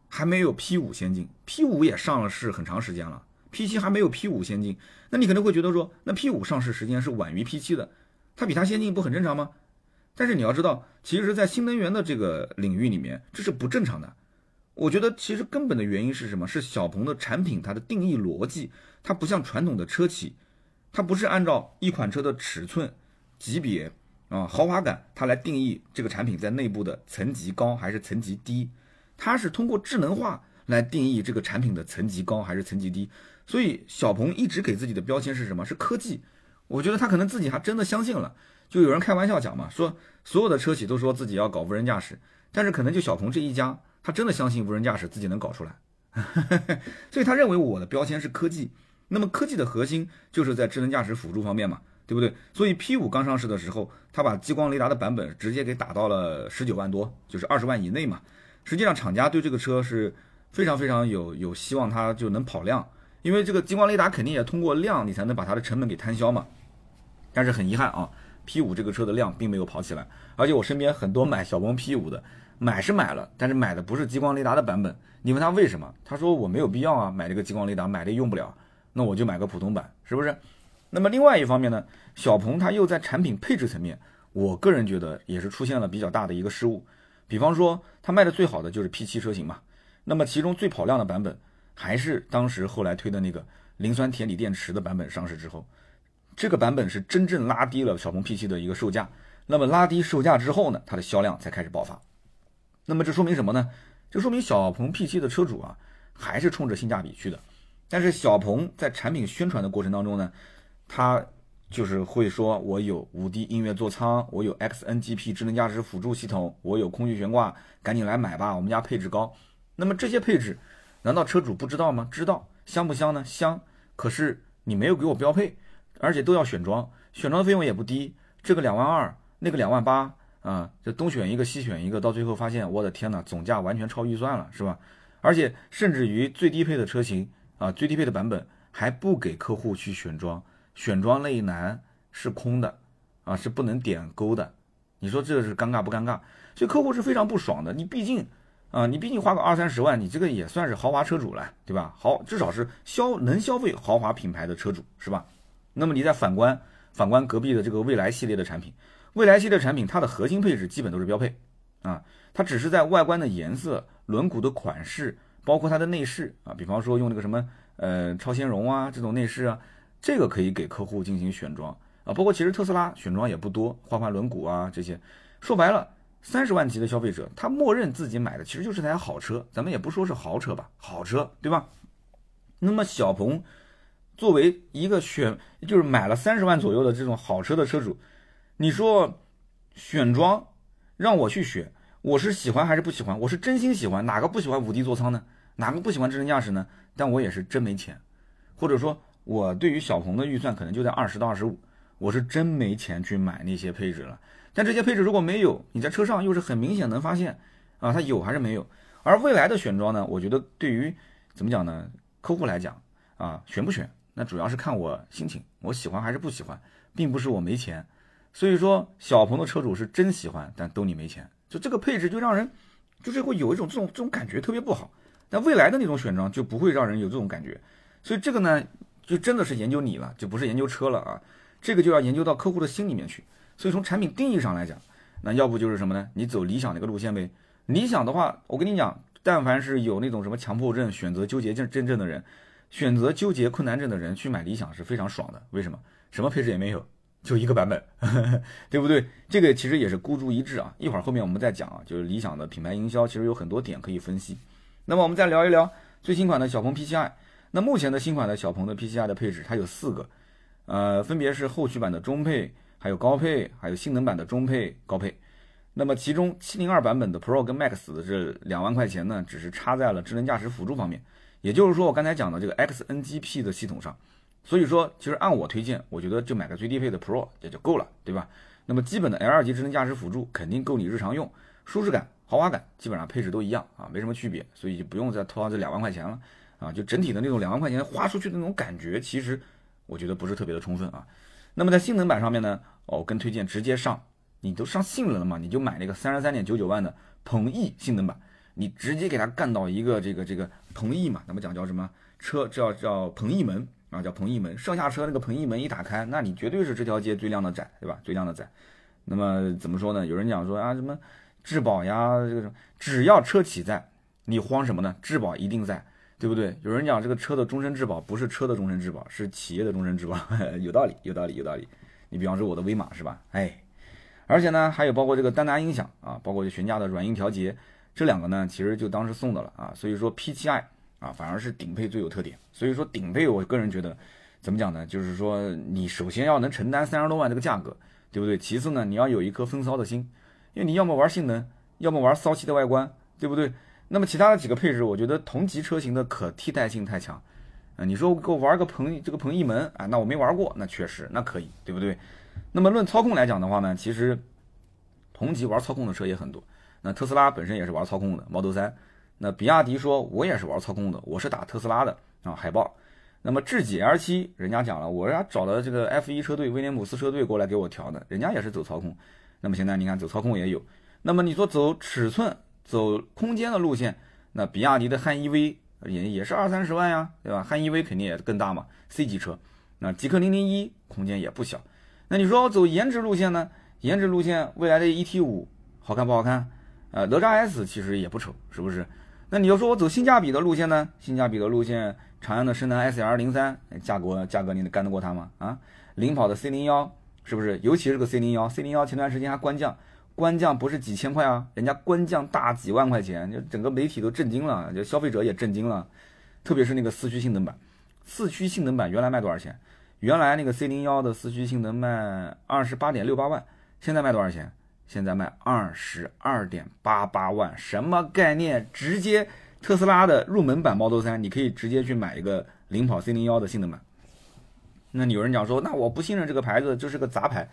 还没有 P5 先进，P5 也上了市很长时间了，P7 还没有 P5 先进，那你可能会觉得说，那 P5 上市时间是晚于 P7 的，它比它先进不很正常吗？但是你要知道，其实，在新能源的这个领域里面，这是不正常的。我觉得其实根本的原因是什么？是小鹏的产品它的定义逻辑，它不像传统的车企，它不是按照一款车的尺寸级别。啊，豪华感，它来定义这个产品在内部的层级高还是层级低，它是通过智能化来定义这个产品的层级高还是层级低。所以小鹏一直给自己的标签是什么？是科技。我觉得他可能自己还真的相信了。就有人开玩笑讲嘛，说所有的车企都说自己要搞无人驾驶，但是可能就小鹏这一家，他真的相信无人驾驶自己能搞出来。所以他认为我的标签是科技。那么科技的核心就是在智能驾驶辅助方面嘛。对不对？所以 P5 刚上市的时候，它把激光雷达的版本直接给打到了十九万多，就是二十万以内嘛。实际上，厂家对这个车是非常非常有有希望它就能跑量，因为这个激光雷达肯定也通过量你才能把它的成本给摊销嘛。但是很遗憾啊，P5 这个车的量并没有跑起来，而且我身边很多买小鹏 P5 的，买是买了，但是买的不是激光雷达的版本。你问他为什么？他说我没有必要啊，买这个激光雷达买的用不了，那我就买个普通版，是不是？那么另外一方面呢，小鹏它又在产品配置层面，我个人觉得也是出现了比较大的一个失误。比方说，它卖的最好的就是 P7 车型嘛，那么其中最跑量的版本还是当时后来推的那个磷酸铁锂电池的版本上市之后，这个版本是真正拉低了小鹏 P7 的一个售价。那么拉低售价之后呢，它的销量才开始爆发。那么这说明什么呢？这说明小鹏 P7 的车主啊，还是冲着性价比去的。但是小鹏在产品宣传的过程当中呢，他就是会说，我有五 D 音乐座舱，我有 XNGP 智能驾驶辅助系统，我有空气悬挂，赶紧来买吧，我们家配置高。那么这些配置，难道车主不知道吗？知道，香不香呢？香。可是你没有给我标配，而且都要选装，选装的费用也不低，这个两万二，那个两万八啊，这东选一个西选一个，到最后发现，我的天呐，总价完全超预算了，是吧？而且甚至于最低配的车型啊，最低配的版本还不给客户去选装，选装那一栏是空的啊，是不能点勾的。你说这个是尴尬不尴尬？所以客户是非常不爽的。你毕竟啊，你毕竟花个二三十万，你这个也算是豪华车主了，对吧？豪至少是消能消费豪华品牌的车主，是吧？那么你再反观反观隔壁的这个蔚来系列的产品，蔚来系列产品它的核心配置基本都是标配啊，它只是在外观的颜色、轮毂的款式，包括它的内饰啊，比方说用那个什么呃超纤绒啊这种内饰啊，这个可以给客户进行选装啊，包括其实特斯拉选装也不多，换换轮毂啊这些，说白了，三十万级的消费者他默认自己买的其实就是台好车，咱们也不说是豪车吧，好车对吧？那么小鹏。作为一个选，就是买了三十万左右的这种好车的车主，你说选装让我去选，我是喜欢还是不喜欢？我是真心喜欢，哪个不喜欢五 D 座舱呢？哪个不喜欢智能驾驶呢？但我也是真没钱，或者说，我对于小鹏的预算可能就在二十到二十五，我是真没钱去买那些配置了。但这些配置如果没有，你在车上又是很明显能发现啊，它有还是没有？而未来的选装呢？我觉得对于怎么讲呢？客户来讲啊，选不选？那主要是看我心情，我喜欢还是不喜欢，并不是我没钱。所以说，小鹏的车主是真喜欢，但兜里没钱，就这个配置就让人就是会有一种这种这种感觉特别不好。但未来的那种选装就不会让人有这种感觉。所以这个呢，就真的是研究你了，就不是研究车了啊。这个就要研究到客户的心里面去。所以从产品定义上来讲，那要不就是什么呢？你走理想那个路线呗。理想的话，我跟你讲，但凡是有那种什么强迫症、选择纠结症真正的人。选择纠结困难症的人去买理想是非常爽的，为什么？什么配置也没有，就一个版本，对不对？这个其实也是孤注一掷啊。一会儿后面我们再讲啊，就是理想的品牌营销其实有很多点可以分析。那么我们再聊一聊最新款的小鹏 P7i。那目前的新款的小鹏的 P7i 的配置它有四个，呃，分别是后驱版的中配，还有高配，还有性能版的中配、高配。那么其中702版本的 Pro 跟 Max 的这两万块钱呢，只是差在了智能驾驶辅助方面。也就是说，我刚才讲的这个 XNGP 的系统上，所以说，其实按我推荐，我觉得就买个最低配的 Pro 也就够了，对吧？那么基本的 L 级智能驾驶辅助肯定够你日常用，舒适感、豪华感基本上配置都一样啊，没什么区别，所以就不用再掏这两万块钱了啊。就整体的那种两万块钱花出去的那种感觉，其实我觉得不是特别的充分啊。那么在性能版上面呢，哦，更推荐直接上，你都上性能了嘛，你就买那个三十三点九九万的鹏翼性能版。你直接给它干到一个这个这个鹏翼嘛，咱们讲叫什么车叫叫鹏翼门啊，叫鹏翼门，上下车那个鹏翼门一打开，那你绝对是这条街最靓的仔，对吧？最靓的仔。那么怎么说呢？有人讲说啊，什么质保呀，这个什么，只要车企在，你慌什么呢？质保一定在，对不对？有人讲这个车的终身质保不是车的终身质保，是企业的终身质保，有道理，有道理，有道理。你比方说我的威马是吧？哎，而且呢，还有包括这个丹拿音响啊，包括悬架的软硬调节。这两个呢，其实就当是送的了啊，所以说 P7i 啊，反而是顶配最有特点。所以说顶配，我个人觉得，怎么讲呢？就是说你首先要能承担三十多万这个价格，对不对？其次呢，你要有一颗风骚的心，因为你要么玩性能，要么玩骚气的外观，对不对？那么其他的几个配置，我觉得同级车型的可替代性太强啊。你说给我玩个鹏这个鹏翼门啊，那我没玩过，那确实那可以，对不对？那么论操控来讲的话呢，其实同级玩操控的车也很多。那特斯拉本身也是玩操控的，Model 3。那比亚迪说，我也是玩操控的，我是打特斯拉的啊，海豹。那么智己 L7，人家讲了，我家找了这个 F1 车队、威廉姆斯车队过来给我调的，人家也是走操控。那么现在你看走操控也有。那么你说走尺寸、走空间的路线，那比亚迪的汉 EV 也也是二三十万呀，对吧？汉 EV 肯定也更大嘛，C 级车。那极氪零零一空间也不小。那你说我走颜值路线呢？颜值路线，未来的 ET5 好看不好看？呃，哪吒 S 其实也不丑，是不是？那你要说我走性价比的路线呢？性价比的路线，长安的深蓝 SL 零三，价格价格你能干得过它吗？啊，领跑的 C 零幺，是不是？尤其是个 C 零幺，C 零幺前段时间还官降，官降不是几千块啊，人家官降大几万块钱，就整个媒体都震惊了，就消费者也震惊了，特别是那个四驱性能版，四驱性能版原来卖多少钱？原来那个 C 零幺的四驱性能卖二十八点六八万，现在卖多少钱？现在卖二十二点八八万，什么概念？直接特斯拉的入门版 Model 3，你可以直接去买一个领跑 C 零幺的性能版。那有人讲说，那我不信任这个牌子，就是个杂牌。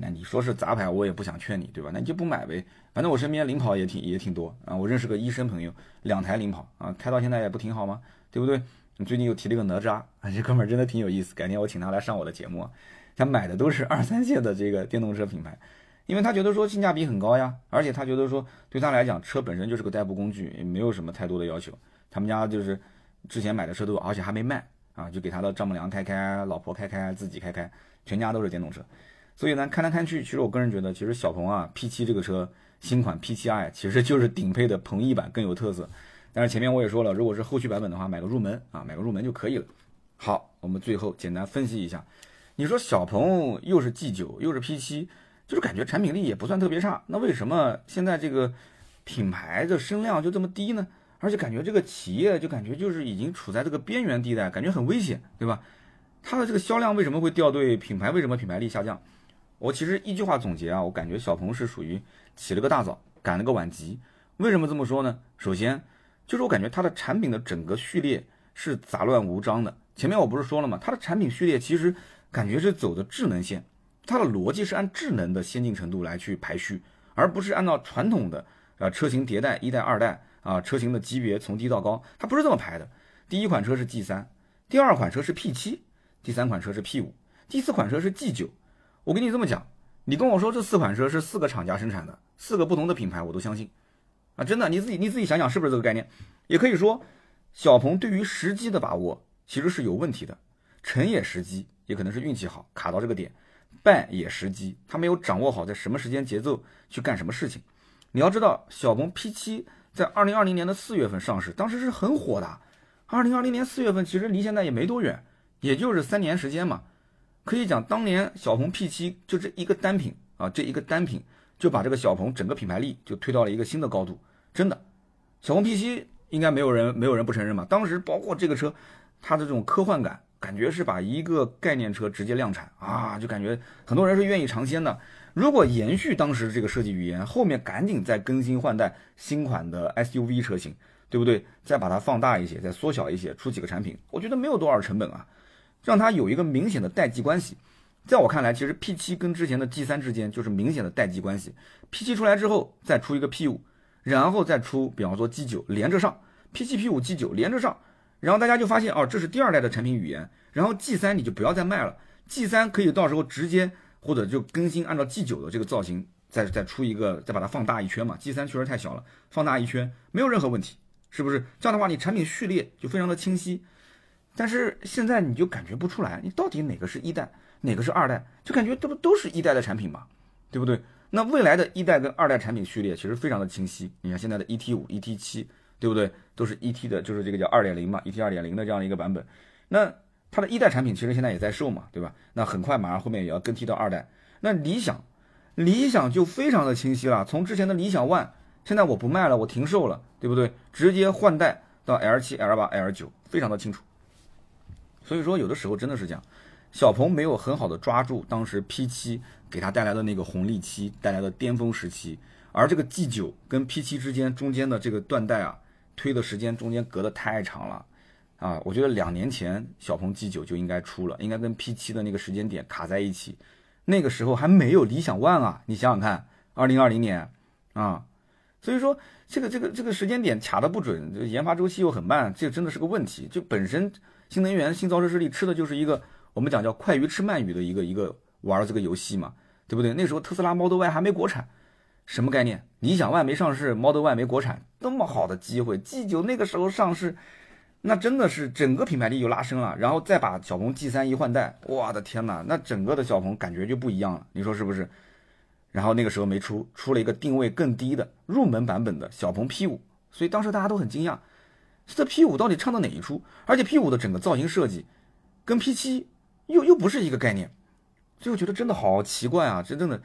那你说是杂牌，我也不想劝你，对吧？那你就不买呗。反正我身边领跑也挺也挺多啊，我认识个医生朋友，两台领跑啊，开到现在也不挺好吗？对不对？你最近又提了个哪吒啊，这哥们儿真的挺有意思，改天我请他来上我的节目。他买的都是二三线的这个电动车品牌，因为他觉得说性价比很高呀，而且他觉得说对他来讲，车本身就是个代步工具，也没有什么太多的要求。他们家就是之前买的车都，而且还没卖啊，就给他的丈母娘开开，老婆开开，自己开开，全家都是电动车。所以呢，看来看去，其实我个人觉得，其实小鹏啊 P7 这个车新款 P7i 其实就是顶配的鹏翼版更有特色。但是前面我也说了，如果是后续版本的话，买个入门啊，买个入门就可以了。好，我们最后简单分析一下，你说小鹏又是 G9 又是 P7，就是感觉产品力也不算特别差，那为什么现在这个品牌的声量就这么低呢？而且感觉这个企业就感觉就是已经处在这个边缘地带，感觉很危险，对吧？它的这个销量为什么会掉队？品牌为什么品牌力下降？我其实一句话总结啊，我感觉小鹏是属于起了个大早，赶了个晚集。为什么这么说呢？首先。就是我感觉它的产品的整个序列是杂乱无章的。前面我不是说了吗？它的产品序列其实感觉是走的智能线，它的逻辑是按智能的先进程度来去排序，而不是按照传统的呃车型迭代一代二代啊车型的级别从低到高，它不是这么排的。第一款车是 G 三，第二款车是 P 七，第三款车是 P 五，第四款车是 G 九。我跟你这么讲，你跟我说这四款车是四个厂家生产的，四个不同的品牌，我都相信。啊，真的，你自己你自己想想，是不是这个概念？也可以说，小鹏对于时机的把握其实是有问题的。成也时机，也可能是运气好卡到这个点；败也时机，他没有掌握好在什么时间节奏去干什么事情。你要知道，小鹏 P7 在二零二零年的四月份上市，当时是很火的。二零二零年四月份其实离现在也没多远，也就是三年时间嘛。可以讲，当年小鹏 P7 就这一个单品啊，这一个单品就把这个小鹏整个品牌力就推到了一个新的高度。真的，小鹏 P7 应该没有人没有人不承认嘛。当时包括这个车，它的这种科幻感，感觉是把一个概念车直接量产啊，就感觉很多人是愿意尝鲜的。如果延续当时这个设计语言，后面赶紧再更新换代新款的 SUV 车型，对不对？再把它放大一些，再缩小一些，出几个产品，我觉得没有多少成本啊，让它有一个明显的代际关系。在我看来，其实 P7 跟之前的 G3 之间就是明显的代际关系。P7 出来之后，再出一个 P5。然后再出，比方说 G 九连着上，P7、P5、G 九连着上，然后大家就发现哦，这是第二代的产品语言。然后 G 三你就不要再卖了，G 三可以到时候直接或者就更新，按照 G 九的这个造型再再出一个，再把它放大一圈嘛。G 三确实太小了，放大一圈没有任何问题，是不是？这样的话你产品序列就非常的清晰。但是现在你就感觉不出来，你到底哪个是一代，哪个是二代，就感觉这不都是一代的产品嘛，对不对？那未来的一代跟二代产品序列其实非常的清晰。你看现在的 ET 五、ET 七，对不对？都是 ET 的，就是这个叫二点零嘛，ET 二点零的这样一个版本。那它的一代产品其实现在也在售嘛，对吧？那很快马上后面也要更替到二代。那理想，理想就非常的清晰了。从之前的理想 ONE，现在我不卖了，我停售了，对不对？直接换代到 L 七、L 八、L 九，非常的清楚。所以说有的时候真的是这样，小鹏没有很好的抓住当时 P 七。给他带来的那个红利期，带来的巅峰时期，而这个 G 九跟 P 七之间中间的这个断代啊，推的时间中间隔得太长了，啊，我觉得两年前小鹏 G 九就应该出了，应该跟 P 七的那个时间点卡在一起，那个时候还没有理想 ONE 啊，你想想看，二零二零年啊，所以说这个这个这个时间点卡的不准，研发周期又很慢，这真的是个问题。就本身新能源新造车势力吃的就是一个我们讲叫快鱼吃慢鱼的一个一个。玩这个游戏嘛，对不对？那时候特斯拉 Model Y 还没国产，什么概念？理想 ONE 没上市，Model Y 没国产，那么好的机会，G9 那个时候上市，那真的是整个品牌力就拉升了。然后再把小鹏 G3 一换代，我的天哪，那整个的小鹏感觉就不一样了，你说是不是？然后那个时候没出，出了一个定位更低的入门版本的小鹏 P5，所以当时大家都很惊讶，这 P5 到底唱到哪一出？而且 P5 的整个造型设计跟 P7 又又不是一个概念。所以我觉得真的好奇怪啊，真正的，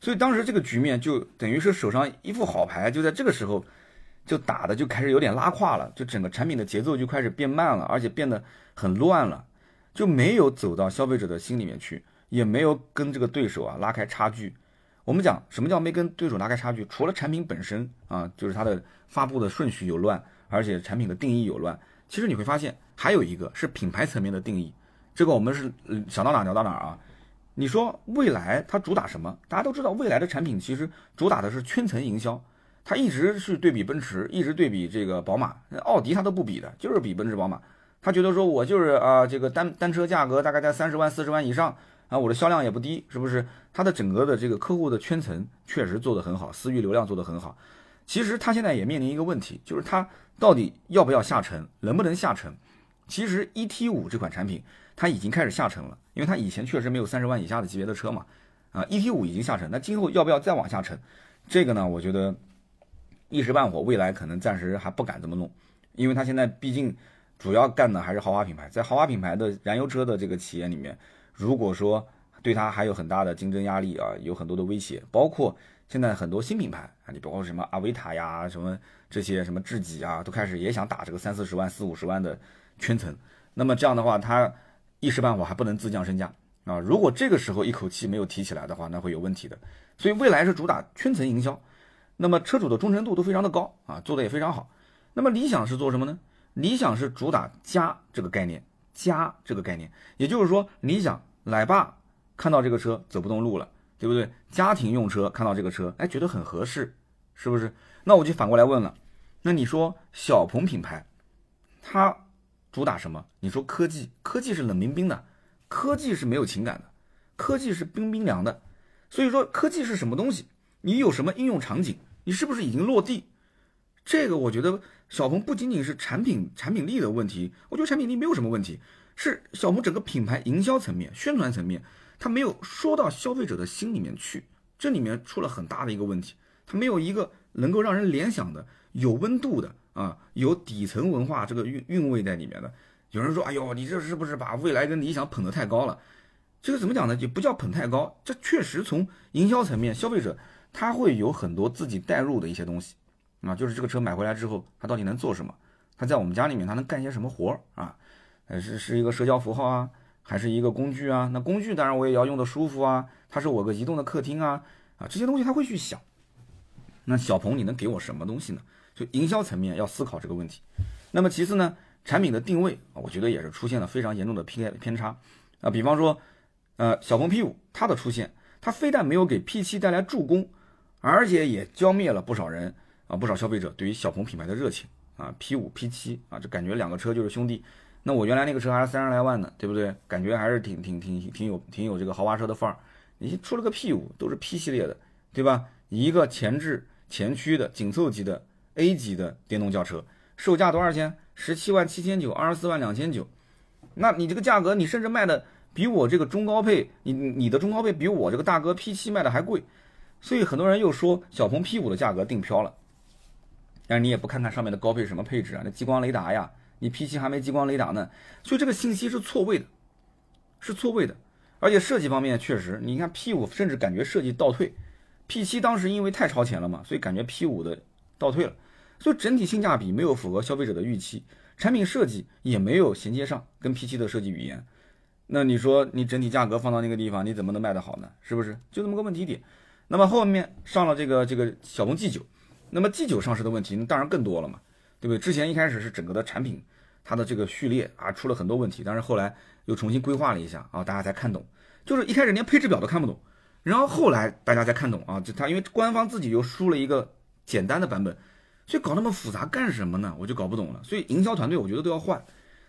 所以当时这个局面就等于是手上一副好牌，就在这个时候就打的就开始有点拉胯了，就整个产品的节奏就开始变慢了，而且变得很乱了，就没有走到消费者的心里面去，也没有跟这个对手啊拉开差距。我们讲什么叫没跟对手拉开差距？除了产品本身啊，就是它的发布的顺序有乱，而且产品的定义有乱。其实你会发现还有一个是品牌层面的定义，这个我们是想到哪聊到哪啊。你说未来它主打什么？大家都知道，未来的产品其实主打的是圈层营销，它一直是对比奔驰，一直对比这个宝马，奥迪它都不比的，就是比奔驰、宝马。他觉得说我就是啊，这个单单车价格大概在三十万、四十万以上啊，我的销量也不低，是不是？他的整个的这个客户的圈层确实做得很好，私域流量做得很好。其实他现在也面临一个问题，就是他到底要不要下沉，能不能下沉？其实 E T 五这款产品它已经开始下沉了，因为它以前确实没有三十万以下的级别的车嘛，啊，E T 五已经下沉，那今后要不要再往下沉？这个呢，我觉得一时半会未来可能暂时还不敢这么弄，因为它现在毕竟主要干的还是豪华品牌，在豪华品牌的燃油车的这个企业里面，如果说对它还有很大的竞争压力啊，有很多的威胁，包括现在很多新品牌啊，你包括什么阿维塔呀，什么这些什么智己啊，都开始也想打这个三四十万、四五十万的。圈层，那么这样的话，他一时半会还不能自降身价啊！如果这个时候一口气没有提起来的话，那会有问题的。所以未来是主打圈层营销，那么车主的忠诚度都非常的高啊，做的也非常好。那么理想是做什么呢？理想是主打家这个概念，家这个概念，也就是说，理想奶爸看到这个车走不动路了，对不对？家庭用车看到这个车，哎，觉得很合适，是不是？那我就反过来问了，那你说小鹏品牌，它？主打什么？你说科技，科技是冷冰冰的，科技是没有情感的，科技是冰冰凉的。所以说，科技是什么东西？你有什么应用场景？你是不是已经落地？这个我觉得小鹏不仅仅是产品产品力的问题，我觉得产品力没有什么问题，是小鹏整个品牌营销层面、宣传层面，它没有说到消费者的心里面去，这里面出了很大的一个问题，它没有一个能够让人联想的、有温度的。啊，有底层文化这个韵韵味在里面的。有人说：“哎呦，你这是不是把未来跟理想捧得太高了？”这个怎么讲呢？也不叫捧太高，这确实从营销层面，消费者他会有很多自己带入的一些东西啊。就是这个车买回来之后，它到底能做什么？它在我们家里面，它能干些什么活儿啊？呃，是是一个社交符号啊，还是一个工具啊？那工具当然我也要用的舒服啊。它是我个移动的客厅啊啊，这些东西他会去想。那小鹏，你能给我什么东西呢？就营销层面要思考这个问题，那么其次呢，产品的定位啊，我觉得也是出现了非常严重的偏偏差啊。比方说，呃，小鹏 P5 它的出现，它非但没有给 P7 带来助攻，而且也浇灭了不少人啊，不少消费者对于小鹏品牌的热情啊。P5、P7 啊，就感觉两个车就是兄弟。那我原来那个车还是三十来万呢，对不对？感觉还是挺挺挺挺有挺有这个豪华车的范儿。你出了个 P5，都是 P 系列的，对吧？一个前置前驱的紧凑级的。A 级的电动轿车售价多少钱？十七万七千九，二十四万两千九。那你这个价格，你甚至卖的比我这个中高配，你你的中高配比我这个大哥 P7 卖的还贵。所以很多人又说小鹏 P5 的价格定飘了。但是你也不看看上面的高配什么配置啊？那激光雷达呀，你 P7 还没激光雷达呢。所以这个信息是错位的，是错位的。而且设计方面确实，你看 P5 甚至感觉设计倒退，P7 当时因为太超前了嘛，所以感觉 P5 的倒退了。所以整体性价比没有符合消费者的预期，产品设计也没有衔接上跟 P7 的设计语言。那你说你整体价格放到那个地方，你怎么能卖得好呢？是不是？就这么个问题点。那么后面上了这个这个小鹏 G9，那么 G9 上市的问题当然更多了嘛，对不对？之前一开始是整个的产品它的这个序列啊出了很多问题，但是后来又重新规划了一下啊，大家才看懂。就是一开始连配置表都看不懂，然后后来大家才看懂啊，就它因为官方自己又输了一个简单的版本。所以搞那么复杂干什么呢？我就搞不懂了。所以营销团队我觉得都要换。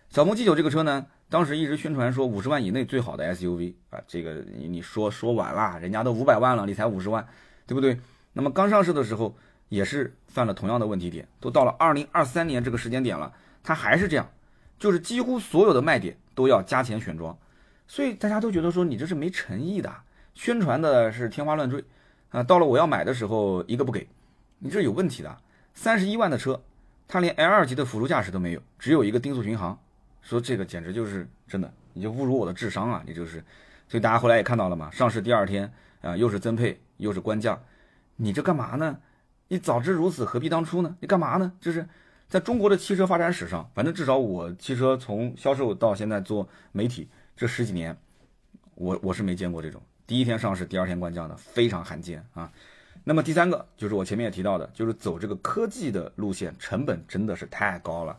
小鹏 G9 这个车呢，当时一直宣传说五十万以内最好的 SUV 啊，这个你你说说晚了，人家都五百万了，你才五十万，对不对？那么刚上市的时候也是犯了同样的问题点，都到了二零二三年这个时间点了，它还是这样，就是几乎所有的卖点都要加钱选装，所以大家都觉得说你这是没诚意的，宣传的是天花乱坠啊，到了我要买的时候一个不给，你这有问题的。三十一万的车，它连 L 二级的辅助驾驶都没有，只有一个定速巡航，说这个简直就是真的，你就侮辱我的智商啊！你就是，所以大家后来也看到了嘛，上市第二天啊，又是增配又是官降，你这干嘛呢？你早知如此，何必当初呢？你干嘛呢？就是在中国的汽车发展史上，反正至少我汽车从销售到现在做媒体这十几年，我我是没见过这种第一天上市第二天官降的，非常罕见啊。那么第三个就是我前面也提到的，就是走这个科技的路线，成本真的是太高了。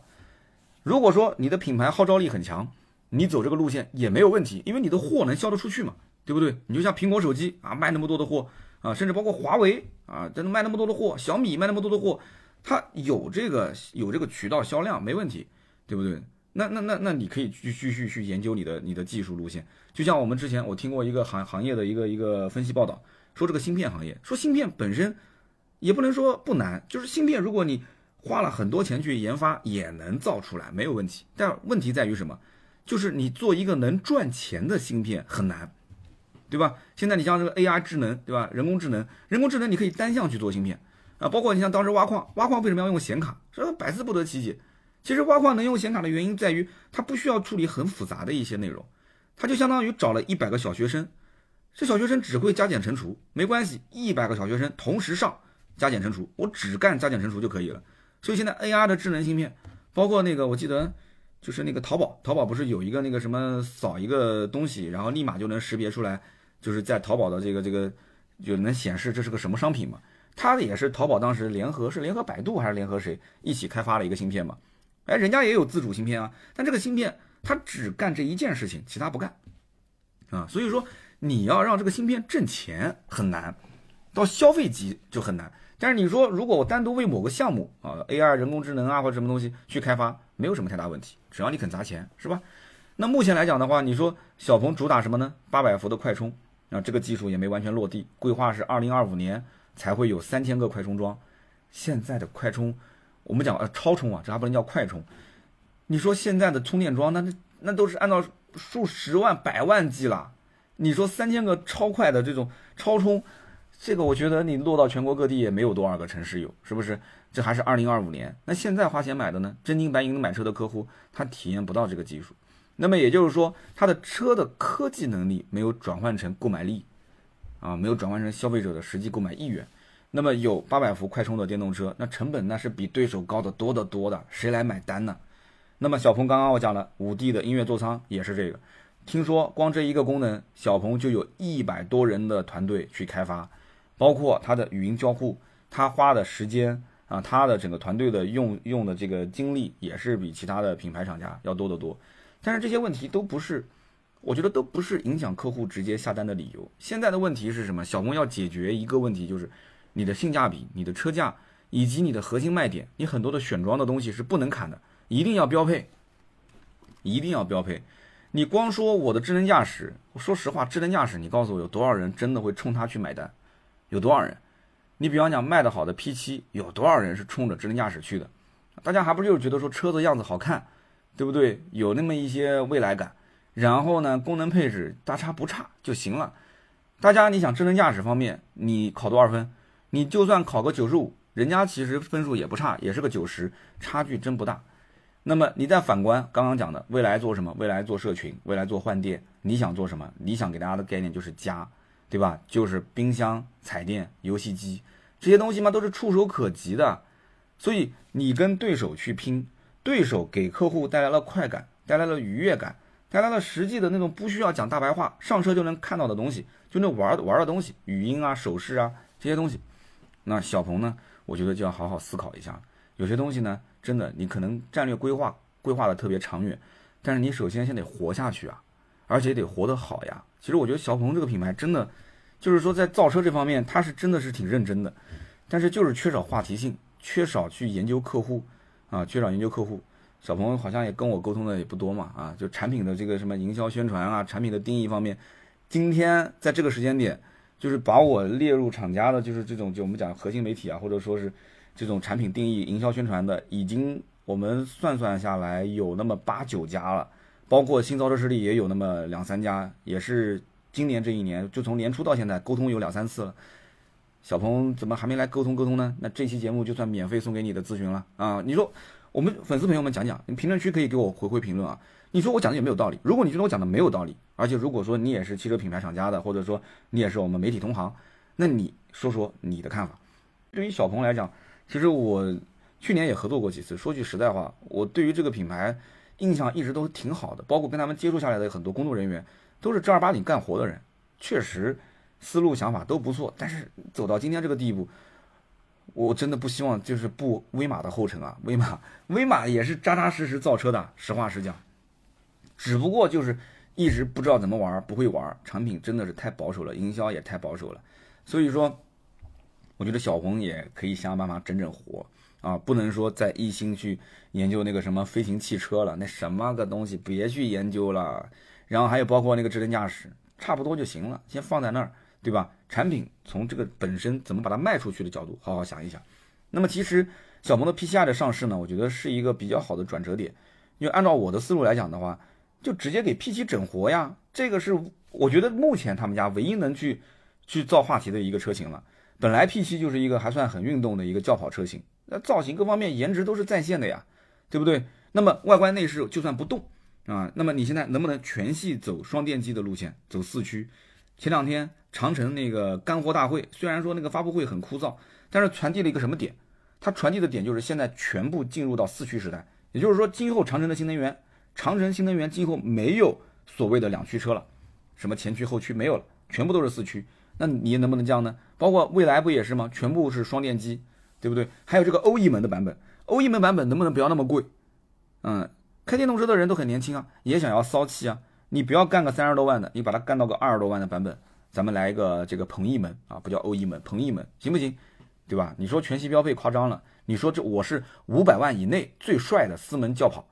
如果说你的品牌号召力很强，你走这个路线也没有问题，因为你的货能销得出去嘛，对不对？你就像苹果手机啊，卖那么多的货啊，甚至包括华为啊，真的卖那么多的货，小米卖那么多的货，它有这个有这个渠道销量没问题，对不对？那那那那你可以继继续去研究你的你的技术路线。就像我们之前我听过一个行行业的一个一个分析报道，说这个芯片行业，说芯片本身也不能说不难，就是芯片如果你花了很多钱去研发，也能造出来没有问题。但问题在于什么？就是你做一个能赚钱的芯片很难。对吧？现在你像这个 AI 智能，对吧？人工智能，人工智能你可以单向去做芯片啊。包括你像当时挖矿，挖矿为什么要用显卡？这百思不得其解。其实挖矿能用显卡的原因在于，它不需要处理很复杂的一些内容，它就相当于找了一百个小学生，这小学生只会加减乘除，没关系，一百个小学生同时上加减乘除，我只干加减乘除就可以了。所以现在 AI 的智能芯片，包括那个我记得。就是那个淘宝，淘宝不是有一个那个什么扫一个东西，然后立马就能识别出来，就是在淘宝的这个这个就能显示这是个什么商品嘛？它也是淘宝当时联合是联合百度还是联合谁一起开发了一个芯片嘛？哎，人家也有自主芯片啊，但这个芯片它只干这一件事情，其他不干啊。所以说你要让这个芯片挣钱很难，到消费级就很难。但是你说如果我单独为某个项目啊，AI 人工智能啊或者什么东西去开发。没有什么太大问题，只要你肯砸钱，是吧？那目前来讲的话，你说小鹏主打什么呢？八百伏的快充啊，这个技术也没完全落地，规划是二零二五年才会有三千个快充桩。现在的快充，我们讲呃超充啊，这还不能叫快充。你说现在的充电桩，那那那都是按照数十万、百万计了。你说三千个超快的这种超充，这个我觉得你落到全国各地也没有多少个城市有，是不是？这还是二零二五年，那现在花钱买的呢？真金白银的买车的客户，他体验不到这个技术。那么也就是说，他的车的科技能力没有转换成购买力，啊，没有转换成消费者的实际购买意愿。那么有八百伏快充的电动车，那成本那是比对手高得多得多的，谁来买单呢？那么小鹏刚刚我讲了，五 D 的音乐座舱也是这个，听说光这一个功能，小鹏就有一百多人的团队去开发，包括它的语音交互，它花的时间。啊，他的整个团队的用用的这个精力也是比其他的品牌厂家要多得多，但是这些问题都不是，我觉得都不是影响客户直接下单的理由。现在的问题是什么？小鹏要解决一个问题，就是你的性价比、你的车价以及你的核心卖点，你很多的选装的东西是不能砍的，一定要标配，一定要标配。你光说我的智能驾驶，说实话，智能驾驶，你告诉我有多少人真的会冲它去买单？有多少人？你比方讲卖的好的 P7，有多少人是冲着智能驾驶去的？大家还不就是觉得说车子样子好看，对不对？有那么一些未来感，然后呢，功能配置大差不差就行了。大家你想智能驾驶方面，你考多少分？你就算考个九十五，人家其实分数也不差，也是个九十，差距真不大。那么你再反观刚刚讲的，未来做什么？未来做社群，未来做换电，你想做什么？你想给大家的概念就是家。对吧？就是冰箱、彩电、游戏机这些东西嘛，都是触手可及的。所以你跟对手去拼，对手给客户带来了快感，带来了愉悦感，带来了实际的那种不需要讲大白话，上车就能看到的东西，就那玩玩的东西，语音啊、手势啊这些东西。那小鹏呢？我觉得就要好好思考一下。有些东西呢，真的你可能战略规划规划的特别长远，但是你首先先得活下去啊。而且得活得好呀！其实我觉得小鹏这个品牌真的，就是说在造车这方面，它是真的是挺认真的，但是就是缺少话题性，缺少去研究客户啊，缺少研究客户。小鹏好像也跟我沟通的也不多嘛，啊，就产品的这个什么营销宣传啊，产品的定义方面，今天在这个时间点，就是把我列入厂家的，就是这种就我们讲核心媒体啊，或者说是这种产品定义、营销宣传的，已经我们算算下来有那么八九家了。包括新造车势力也有那么两三家，也是今年这一年，就从年初到现在沟通有两三次了。小鹏怎么还没来沟通沟通呢？那这期节目就算免费送给你的咨询了啊！你说我们粉丝朋友们讲讲，你评论区可以给我回回评论啊。你说我讲的有没有道理？如果你觉得我讲的没有道理，而且如果说你也是汽车品牌厂家的，或者说你也是我们媒体同行，那你说说你的看法。对于小鹏来讲，其实我去年也合作过几次。说句实在话，我对于这个品牌。印象一直都挺好的，包括跟他们接触下来的很多工作人员，都是正儿八经干活的人，确实思路想法都不错。但是走到今天这个地步，我真的不希望就是步威马的后尘啊！威马，威马也是扎扎实实造车的，实话实讲。只不过就是一直不知道怎么玩，不会玩，产品真的是太保守了，营销也太保守了。所以说，我觉得小鹏也可以想想办法整整活啊，不能说再一心去研究那个什么飞行汽车了，那什么个东西别去研究了。然后还有包括那个智能驾驶，差不多就行了，先放在那儿，对吧？产品从这个本身怎么把它卖出去的角度，好好想一想。那么其实小鹏的 P7i 的上市呢，我觉得是一个比较好的转折点，因为按照我的思路来讲的话。就直接给 P7 整活呀，这个是我觉得目前他们家唯一能去去造话题的一个车型了。本来 P7 就是一个还算很运动的一个轿跑车型，那造型各方面颜值都是在线的呀，对不对？那么外观内饰就算不动啊，那么你现在能不能全系走双电机的路线，走四驱？前两天长城那个干货大会，虽然说那个发布会很枯燥，但是传递了一个什么点？它传递的点就是现在全部进入到四驱时代，也就是说今后长城的新能源。长城新能源今后没有所谓的两驱车了，什么前驱后驱没有了，全部都是四驱。那你能不能这样呢？包括未来不也是吗？全部是双电机，对不对？还有这个欧 E 门的版本，欧 E 门版本能不能不要那么贵？嗯，开电动车的人都很年轻啊，也想要骚气啊。你不要干个三十多万的，你把它干到个二十多万的版本，咱们来一个这个鹏 E 门啊，不叫欧 E 门，鹏 E 门行不行？对吧？你说全系标配夸张了，你说这我是五百万以内最帅的四门轿跑。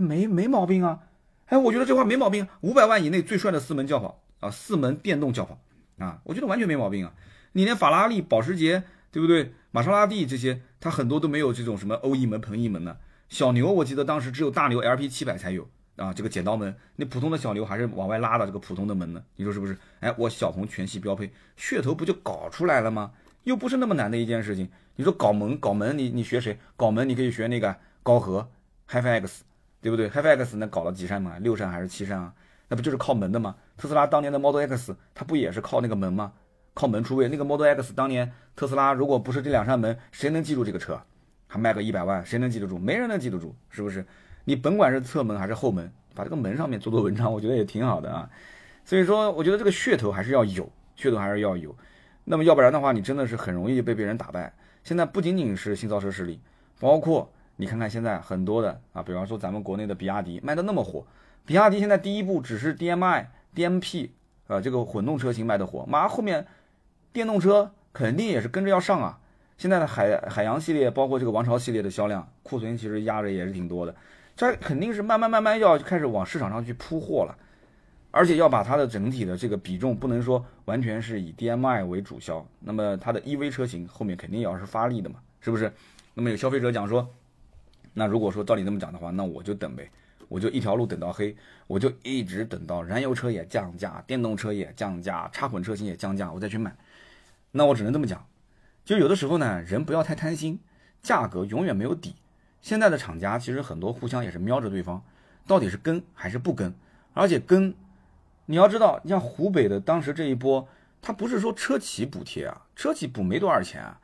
没没毛病啊，哎，我觉得这话没毛病。五百万以内最帅的四门轿跑啊，四门电动轿跑啊，我觉得完全没毛病啊。你连法拉利、保时捷，对不对？玛莎拉蒂这些，它很多都没有这种什么欧 E 门、鹏 E 门的。小牛，我记得当时只有大牛 LP 七百才有啊，这个剪刀门。那普通的小牛还是往外拉的这个普通的门呢，你说是不是？哎，我小鹏全系标配，噱头不就搞出来了吗？又不是那么难的一件事情。你说搞门搞门，你你学谁？搞门你可以学那个高和 HiFi X。对不对？HiFi X 那搞了几扇嘛？六扇还是七扇啊？那不就是靠门的吗？特斯拉当年的 Model X 它不也是靠那个门吗？靠门出位。那个 Model X 当年特斯拉如果不是这两扇门，谁能记住这个车？还卖个一百万，谁能记得住？没人能记得住，是不是？你甭管是侧门还是后门，把这个门上面做做文章，我觉得也挺好的啊。所以说，我觉得这个噱头还是要有，噱头还是要有。那么要不然的话，你真的是很容易被别人打败。现在不仅仅是新造车势力，包括。你看看现在很多的啊，比方说咱们国内的比亚迪卖的那么火，比亚迪现在第一步只是 DMI、DMP 啊这个混动车型卖的火，马上后面电动车肯定也是跟着要上啊。现在的海海洋系列，包括这个王朝系列的销量库存其实压着也是挺多的，这肯定是慢慢慢慢要开始往市场上去铺货了，而且要把它的整体的这个比重不能说完全是以 DMI 为主销，那么它的 EV 车型后面肯定也要是发力的嘛，是不是？那么有消费者讲说。那如果说照你这么讲的话，那我就等呗，我就一条路等到黑，我就一直等到燃油车也降价，电动车也降价，插混车型也降价，我再去买。那我只能这么讲，就有的时候呢，人不要太贪心，价格永远没有底。现在的厂家其实很多互相也是瞄着对方，到底是跟还是不跟？而且跟，你要知道，你像湖北的当时这一波，它不是说车企补贴啊，车企补没多少钱啊，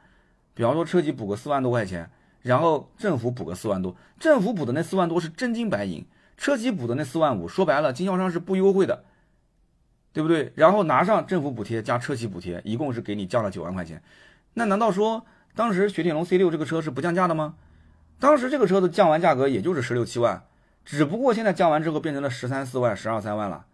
比方说车企补个四万多块钱。然后政府补个四万多，政府补的那四万多是真金白银，车企补的那四万五，说白了经销商是不优惠的，对不对？然后拿上政府补贴加车企补贴，一共是给你降了九万块钱。那难道说当时雪铁龙 C 六这个车是不降价的吗？当时这个车子降完价格也就是十六七万，只不过现在降完之后变成了十三四万、十二三万了。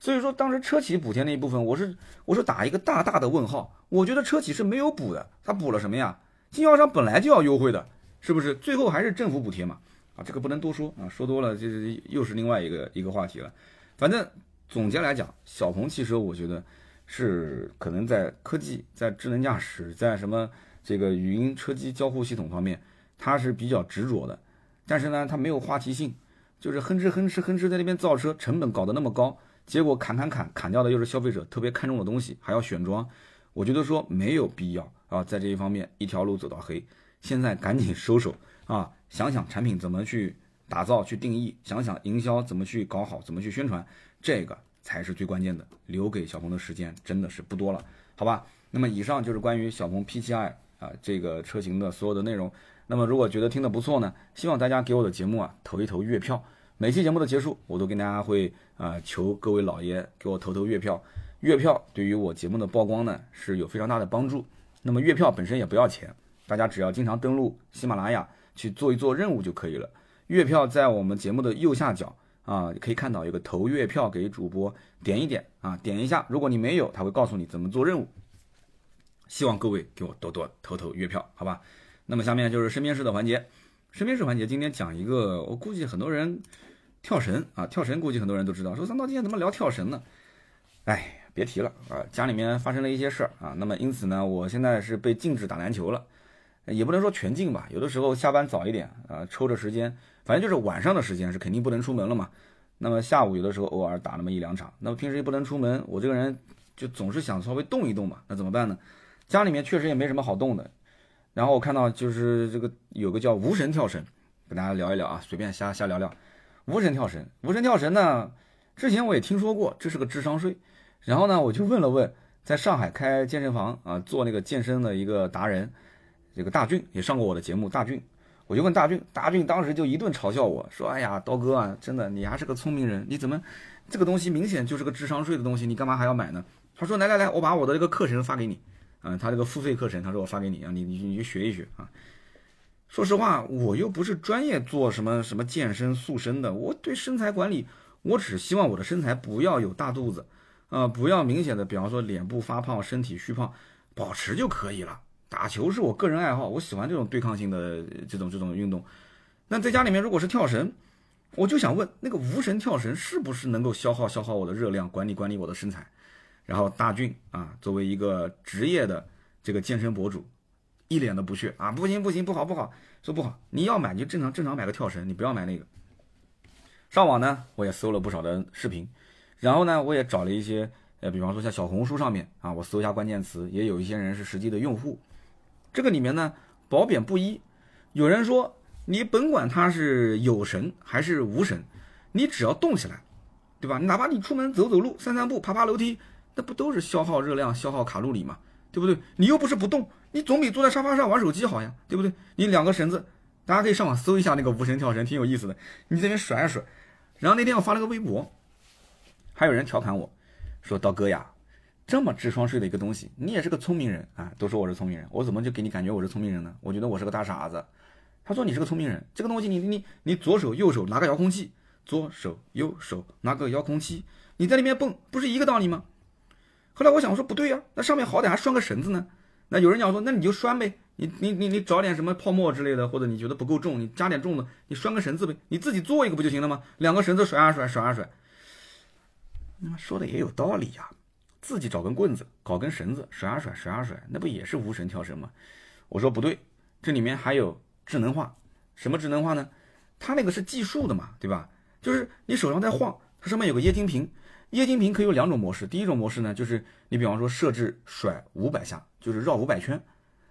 所以说当时车企补贴那一部分，我是我是打一个大大的问号。我觉得车企是没有补的，他补了什么呀？经销商本来就要优惠的，是不是？最后还是政府补贴嘛？啊，这个不能多说啊，说多了就是又是另外一个一个话题了。反正总结来讲，小鹏汽车我觉得是可能在科技、在智能驾驶、在什么这个语音车机交互系统方面，它是比较执着的。但是呢，它没有话题性，就是哼哧哼哧哼哧在那边造车，成本搞得那么高，结果砍砍砍砍掉的又是消费者特别看重的东西，还要选装，我觉得说没有必要。啊，在这一方面一条路走到黑，现在赶紧收手啊！想想产品怎么去打造、去定义，想想营销怎么去搞好、怎么去宣传，这个才是最关键的。留给小鹏的时间真的是不多了，好吧？那么以上就是关于小鹏 P7i 啊这个车型的所有的内容。那么如果觉得听得不错呢，希望大家给我的节目啊投一投月票。每期节目的结束，我都跟大家会啊求各位老爷给我投投月票。月票对于我节目的曝光呢是有非常大的帮助。那么月票本身也不要钱，大家只要经常登录喜马拉雅去做一做任务就可以了。月票在我们节目的右下角啊，可以看到有个投月票给主播，点一点啊，点一下。如果你没有，他会告诉你怎么做任务。希望各位给我多多投投月票，好吧？那么下面就是身边事的环节。身边事环节，今天讲一个，我估计很多人跳绳啊，跳绳估计很多人都知道。说三刀今天怎么聊跳绳呢？哎，别提了啊，家里面发生了一些事儿啊。那么因此呢，我现在是被禁止打篮球了，也不能说全禁吧。有的时候下班早一点啊，抽着时间。反正就是晚上的时间是肯定不能出门了嘛。那么下午有的时候偶尔打那么一两场。那么平时也不能出门，我这个人就总是想稍微动一动嘛。那怎么办呢？家里面确实也没什么好动的。然后我看到就是这个有个叫无绳跳绳，跟大家聊一聊啊，随便瞎瞎聊聊。无绳跳绳，无绳跳绳呢，之前我也听说过，这是个智商税。然后呢，我就问了问，在上海开健身房啊，做那个健身的一个达人，这个大俊也上过我的节目，大俊。我就问大俊，大俊当时就一顿嘲笑我说：“哎呀，刀哥啊，真的你还是个聪明人，你怎么这个东西明显就是个智商税的东西，你干嘛还要买呢？”他说：“来来来，我把我的这个课程发给你，啊，他这个付费课程，他说我发给你啊，你你你就学一学啊。”说实话，我又不是专业做什么什么健身塑身的，我对身材管理，我只希望我的身材不要有大肚子，啊，不要明显的，比方说脸部发胖、身体虚胖，保持就可以了。打球是我个人爱好，我喜欢这种对抗性的这种这种运动。那在家里面如果是跳绳，我就想问那个无绳跳绳是不是能够消耗消耗我的热量，管理管理我的身材？然后大俊啊，作为一个职业的这个健身博主，一脸的不屑啊，不行不行，不好不好，说不好，你要买就正常正常买个跳绳，你不要买那个。上网呢，我也搜了不少的视频，然后呢，我也找了一些呃，比方说像小红书上面啊，我搜一下关键词，也有一些人是实际的用户。这个里面呢，褒贬不一。有人说，你甭管它是有绳还是无绳，你只要动起来，对吧？哪怕你出门走走路、散散步、爬爬楼梯，那不都是消耗热量、消耗卡路里嘛？对不对？你又不是不动，你总比坐在沙发上玩手机好呀，对不对？你两个绳子，大家可以上网搜一下那个无绳跳绳，挺有意思的。你这边甩一甩，然后那天我发了个微博，还有人调侃我说：“刀哥呀。”这么智商税的一个东西，你也是个聪明人啊！都说我是聪明人，我怎么就给你感觉我是聪明人呢？我觉得我是个大傻子。他说你是个聪明人，这个东西你你你左手右手拿个遥控器，左手右手拿个遥控器，你在那边蹦，不是一个道理吗？后来我想我说不对呀，那上面好歹还拴个绳子呢。那有人讲说那你就拴呗，你你你你找点什么泡沫之类的，或者你觉得不够重，你加点重的，你拴个绳子呗，你自己做一个不就行了吗？两个绳子甩啊甩甩啊甩，那说的也有道理呀。自己找根棍子，搞根绳子，甩啊甩，甩啊甩，那不也是无绳跳绳吗？我说不对，这里面还有智能化。什么智能化呢？它那个是计数的嘛，对吧？就是你手上在晃，它上面有个液晶屏，液晶屏可以有两种模式。第一种模式呢，就是你比方说设置甩五百下，就是绕五百圈，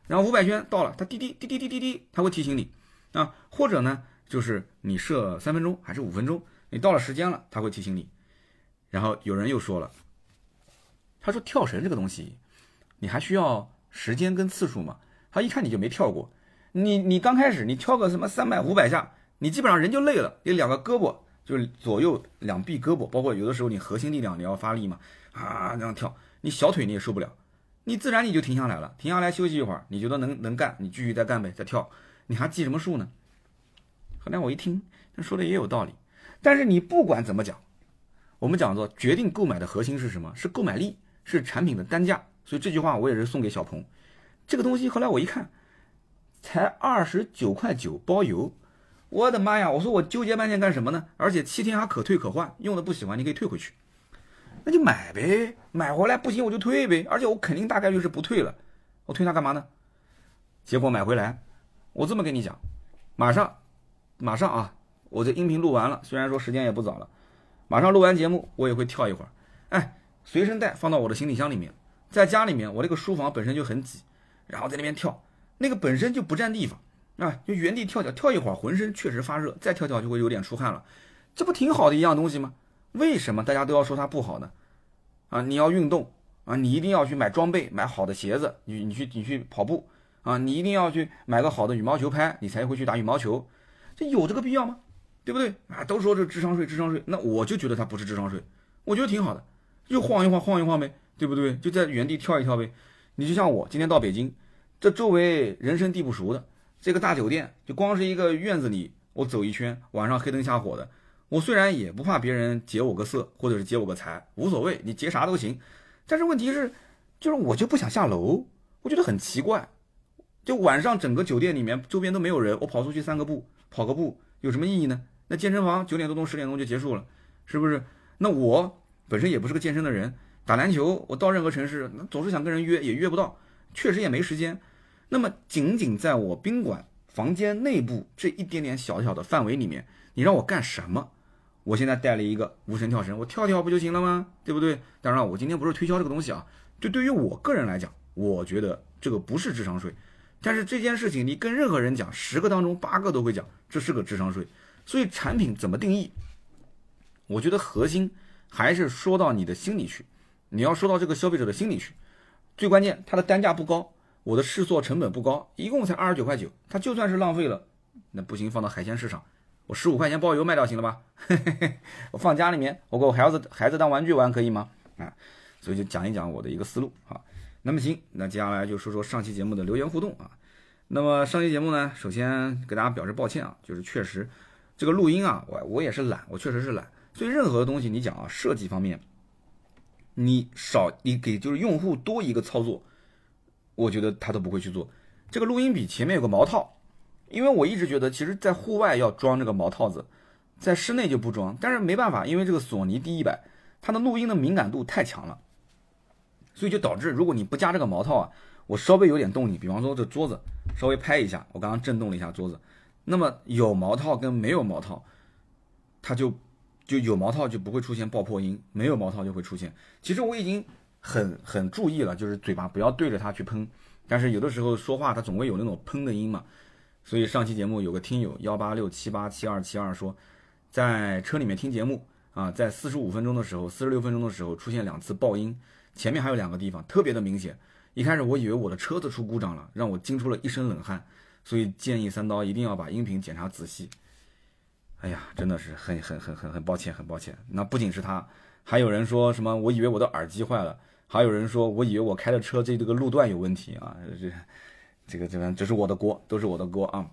然后五百圈到了，它滴滴滴滴滴滴滴，它会提醒你啊。或者呢，就是你设三分钟还是五分钟，你到了时间了，它会提醒你。然后有人又说了。他说跳绳这个东西，你还需要时间跟次数吗？他一看你就没跳过，你你刚开始你跳个什么三百五百下，你基本上人就累了，你两个胳膊就是左右两臂胳膊，包括有的时候你核心力量你要发力嘛，啊这样跳，你小腿你也受不了，你自然你就停下来了，停下来休息一会儿，你觉得能能干，你继续再干呗，再跳，你还记什么数呢？后来我一听，他说的也有道理，但是你不管怎么讲，我们讲做决定购买的核心是什么？是购买力。是产品的单价，所以这句话我也是送给小鹏。这个东西后来我一看，才二十九块九包邮，我的妈呀！我说我纠结半天干什么呢？而且七天还可退可换，用的不喜欢你可以退回去，那就买呗，买回来不行我就退呗，而且我肯定大概率是不退了，我退它干嘛呢？结果买回来，我这么跟你讲，马上，马上啊！我这音频录完了，虽然说时间也不早了，马上录完节目我也会跳一会儿，哎。随身带放到我的行李箱里面，在家里面，我那个书房本身就很挤，然后在那边跳，那个本身就不占地方啊，就原地跳跳，跳一会儿浑身确实发热，再跳跳就会有点出汗了，这不挺好的一样东西吗？为什么大家都要说它不好呢？啊，你要运动啊，你一定要去买装备，买好的鞋子，你你去你去跑步啊，你一定要去买个好的羽毛球拍，你才会去打羽毛球，这有这个必要吗？对不对啊？都说这智商税，智商税，那我就觉得它不是智商税，我觉得挺好的。就晃一晃，晃一晃呗，对不对？就在原地跳一跳呗。你就像我今天到北京，这周围人生地不熟的，这个大酒店就光是一个院子里，我走一圈，晚上黑灯瞎火的，我虽然也不怕别人劫我个色，或者是劫我个财，无所谓，你劫啥都行。但是问题是，就是我就不想下楼，我觉得很奇怪。就晚上整个酒店里面周边都没有人，我跑出去散个步，跑个步有什么意义呢？那健身房九点多钟、十点钟就结束了，是不是？那我本身也不是个健身的人，打篮球，我到任何城市，那总是想跟人约，也约不到，确实也没时间。那么仅仅在我宾馆房间内部这一点点小小的范围里面，你让我干什么？我现在带了一个无绳跳绳，我跳跳不就行了吗？对不对？当然，我今天不是推销这个东西啊，就对于我个人来讲，我觉得这个不是智商税。但是这件事情，你跟任何人讲，十个当中八个都会讲这是个智商税。所以产品怎么定义？我觉得核心还是说到你的心里去，你要说到这个消费者的心里去。最关键，它的单价不高，我的试错成本不高，一共才二十九块九。它就算是浪费了，那不行，放到海鲜市场，我十五块钱包邮卖掉行了吧？我放家里面，我给我孩子孩子当玩具玩可以吗？啊，所以就讲一讲我的一个思路啊。那么行，那接下来就说说上期节目的留言互动啊。那么上期节目呢，首先给大家表示抱歉啊，就是确实这个录音啊，我我也是懒，我确实是懒。所以任何东西你讲啊，设计方面，你少你给就是用户多一个操作，我觉得他都不会去做。这个录音笔前面有个毛套，因为我一直觉得，其实在户外要装这个毛套子，在室内就不装。但是没办法，因为这个索尼 D 一百，它的录音的敏感度太强了。所以就导致，如果你不加这个毛套啊，我稍微有点动静，比方说这桌子稍微拍一下，我刚刚震动了一下桌子，那么有毛套跟没有毛套，它就就有毛套就不会出现爆破音，没有毛套就会出现。其实我已经很很注意了，就是嘴巴不要对着它去喷，但是有的时候说话它总会有那种喷的音嘛。所以上期节目有个听友幺八六七八七二七二说，在车里面听节目啊，在四十五分钟的时候，四十六分钟的时候出现两次爆音。前面还有两个地方特别的明显，一开始我以为我的车子出故障了，让我惊出了一身冷汗，所以建议三刀一定要把音频检查仔细。哎呀，真的是很很很很很抱歉，很抱歉。那不仅是他，还有人说什么我以为我的耳机坏了，还有人说我以为我开的车这这个路段有问题啊，这这个这个这是我的锅，都是我的锅啊。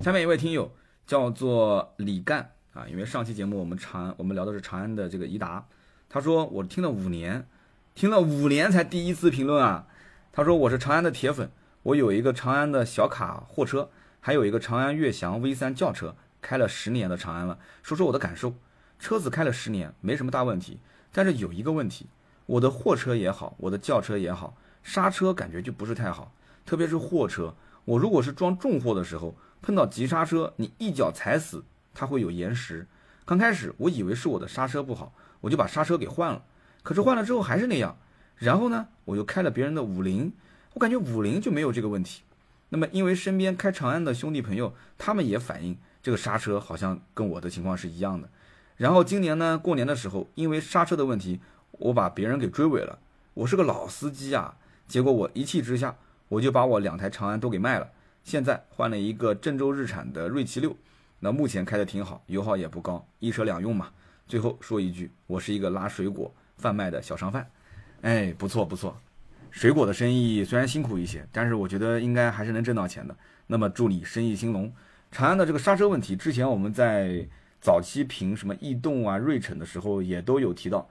下面一位听友叫做李干啊，因为上期节目我们长我们聊的是长安的这个颐达，他说我听了五年。听了五年才第一次评论啊！他说我是长安的铁粉，我有一个长安的小卡货车，还有一个长安悦翔 V 三轿车，开了十年的长安了。说说我的感受，车子开了十年没什么大问题，但是有一个问题，我的货车也好，我的轿车也好，刹车感觉就不是太好，特别是货车，我如果是装重货的时候碰到急刹车，你一脚踩死，它会有延时。刚开始我以为是我的刹车不好，我就把刹车给换了。可是换了之后还是那样，然后呢，我又开了别人的五菱，我感觉五菱就没有这个问题。那么因为身边开长安的兄弟朋友，他们也反映这个刹车好像跟我的情况是一样的。然后今年呢，过年的时候，因为刹车的问题，我把别人给追尾了。我是个老司机啊，结果我一气之下，我就把我两台长安都给卖了，现在换了一个郑州日产的锐奇六，那目前开的挺好，油耗也不高，一车两用嘛。最后说一句，我是一个拉水果。贩卖的小商贩，哎，不错不错，水果的生意虽然辛苦一些，但是我觉得应该还是能挣到钱的。那么祝你生意兴隆。长安的这个刹车问题，之前我们在早期评什么逸动啊、瑞骋的时候也都有提到。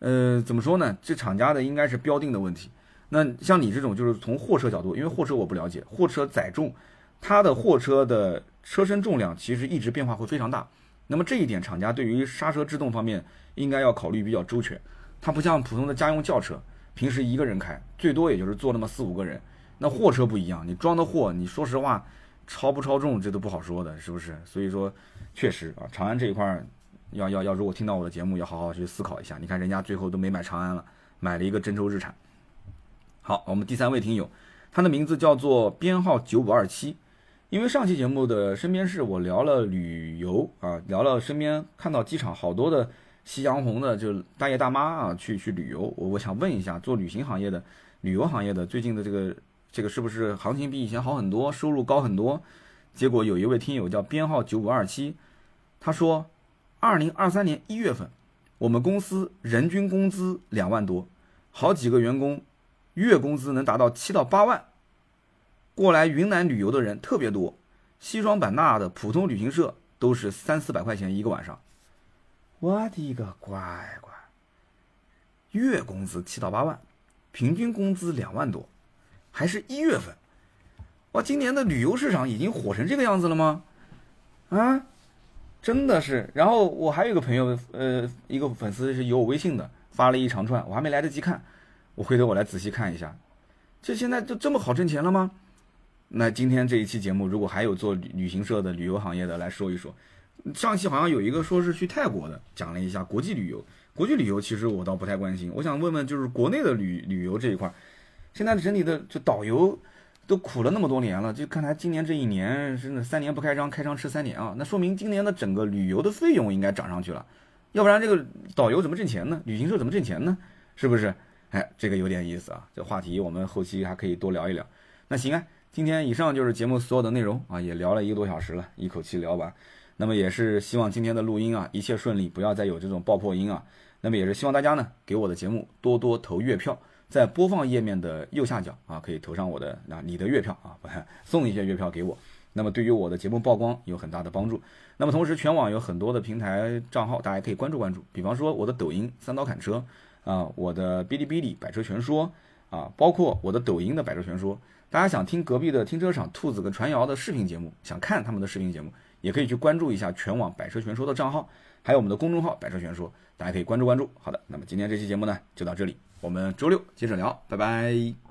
呃，怎么说呢？这厂家的应该是标定的问题。那像你这种就是从货车角度，因为货车我不了解，货车载重，它的货车的车身重量其实一直变化会非常大。那么这一点，厂家对于刹车制动方面应该要考虑比较周全。它不像普通的家用轿车，平时一个人开，最多也就是坐那么四五个人。那货车不一样，你装的货，你说实话，超不超重这都不好说的，是不是？所以说，确实啊，长安这一块儿，要要要，如果听到我的节目，要好好去思考一下。你看人家最后都没买长安了，买了一个郑州日产。好，我们第三位听友，他的名字叫做编号九五二七。因为上期节目的身边事，我聊了旅游啊，聊了身边看到机场好多的。夕阳红的就大爷大妈啊，去去旅游，我我想问一下，做旅行行业的、旅游行业的，最近的这个这个是不是行情比以前好很多，收入高很多？结果有一位听友叫编号九五二七，他说，二零二三年一月份，我们公司人均工资两万多，好几个员工月工资能达到七到八万，过来云南旅游的人特别多，西双版纳的普通旅行社都是三四百块钱一个晚上。我的个乖乖！月工资七到八万，平均工资两万多，还是一月份。哇，今年的旅游市场已经火成这个样子了吗？啊，真的是。然后我还有一个朋友，呃，一个粉丝是有我微信的，发了一长串，我还没来得及看，我回头我来仔细看一下。这现在就这么好挣钱了吗？那今天这一期节目，如果还有做旅旅行社的、旅游行业的来说一说。上期好像有一个说是去泰国的，讲了一下国际旅游。国际旅游其实我倒不太关心，我想问问就是国内的旅旅游这一块，现在整体的就导游都苦了那么多年了，就看来今年这一年是三年不开张，开张吃三年啊，那说明今年的整个旅游的费用应该涨上去了，要不然这个导游怎么挣钱呢？旅行社怎么挣钱呢？是不是？哎，这个有点意思啊，这话题我们后期还可以多聊一聊。那行啊，今天以上就是节目所有的内容啊，也聊了一个多小时了，一口气聊完。那么也是希望今天的录音啊一切顺利，不要再有这种爆破音啊。那么也是希望大家呢给我的节目多多投月票，在播放页面的右下角啊可以投上我的啊你的月票啊，送一些月票给我。那么对于我的节目曝光有很大的帮助。那么同时全网有很多的平台账号，大家可以关注关注。比方说我的抖音三刀砍车啊，我的哔哩哔哩百车全说啊，包括我的抖音的百车全说。大家想听隔壁的停车场兔子跟传谣的视频节目，想看他们的视频节目。也可以去关注一下全网百车全说的账号，还有我们的公众号百车全说，大家可以关注关注。好的，那么今天这期节目呢就到这里，我们周六接着聊，拜拜。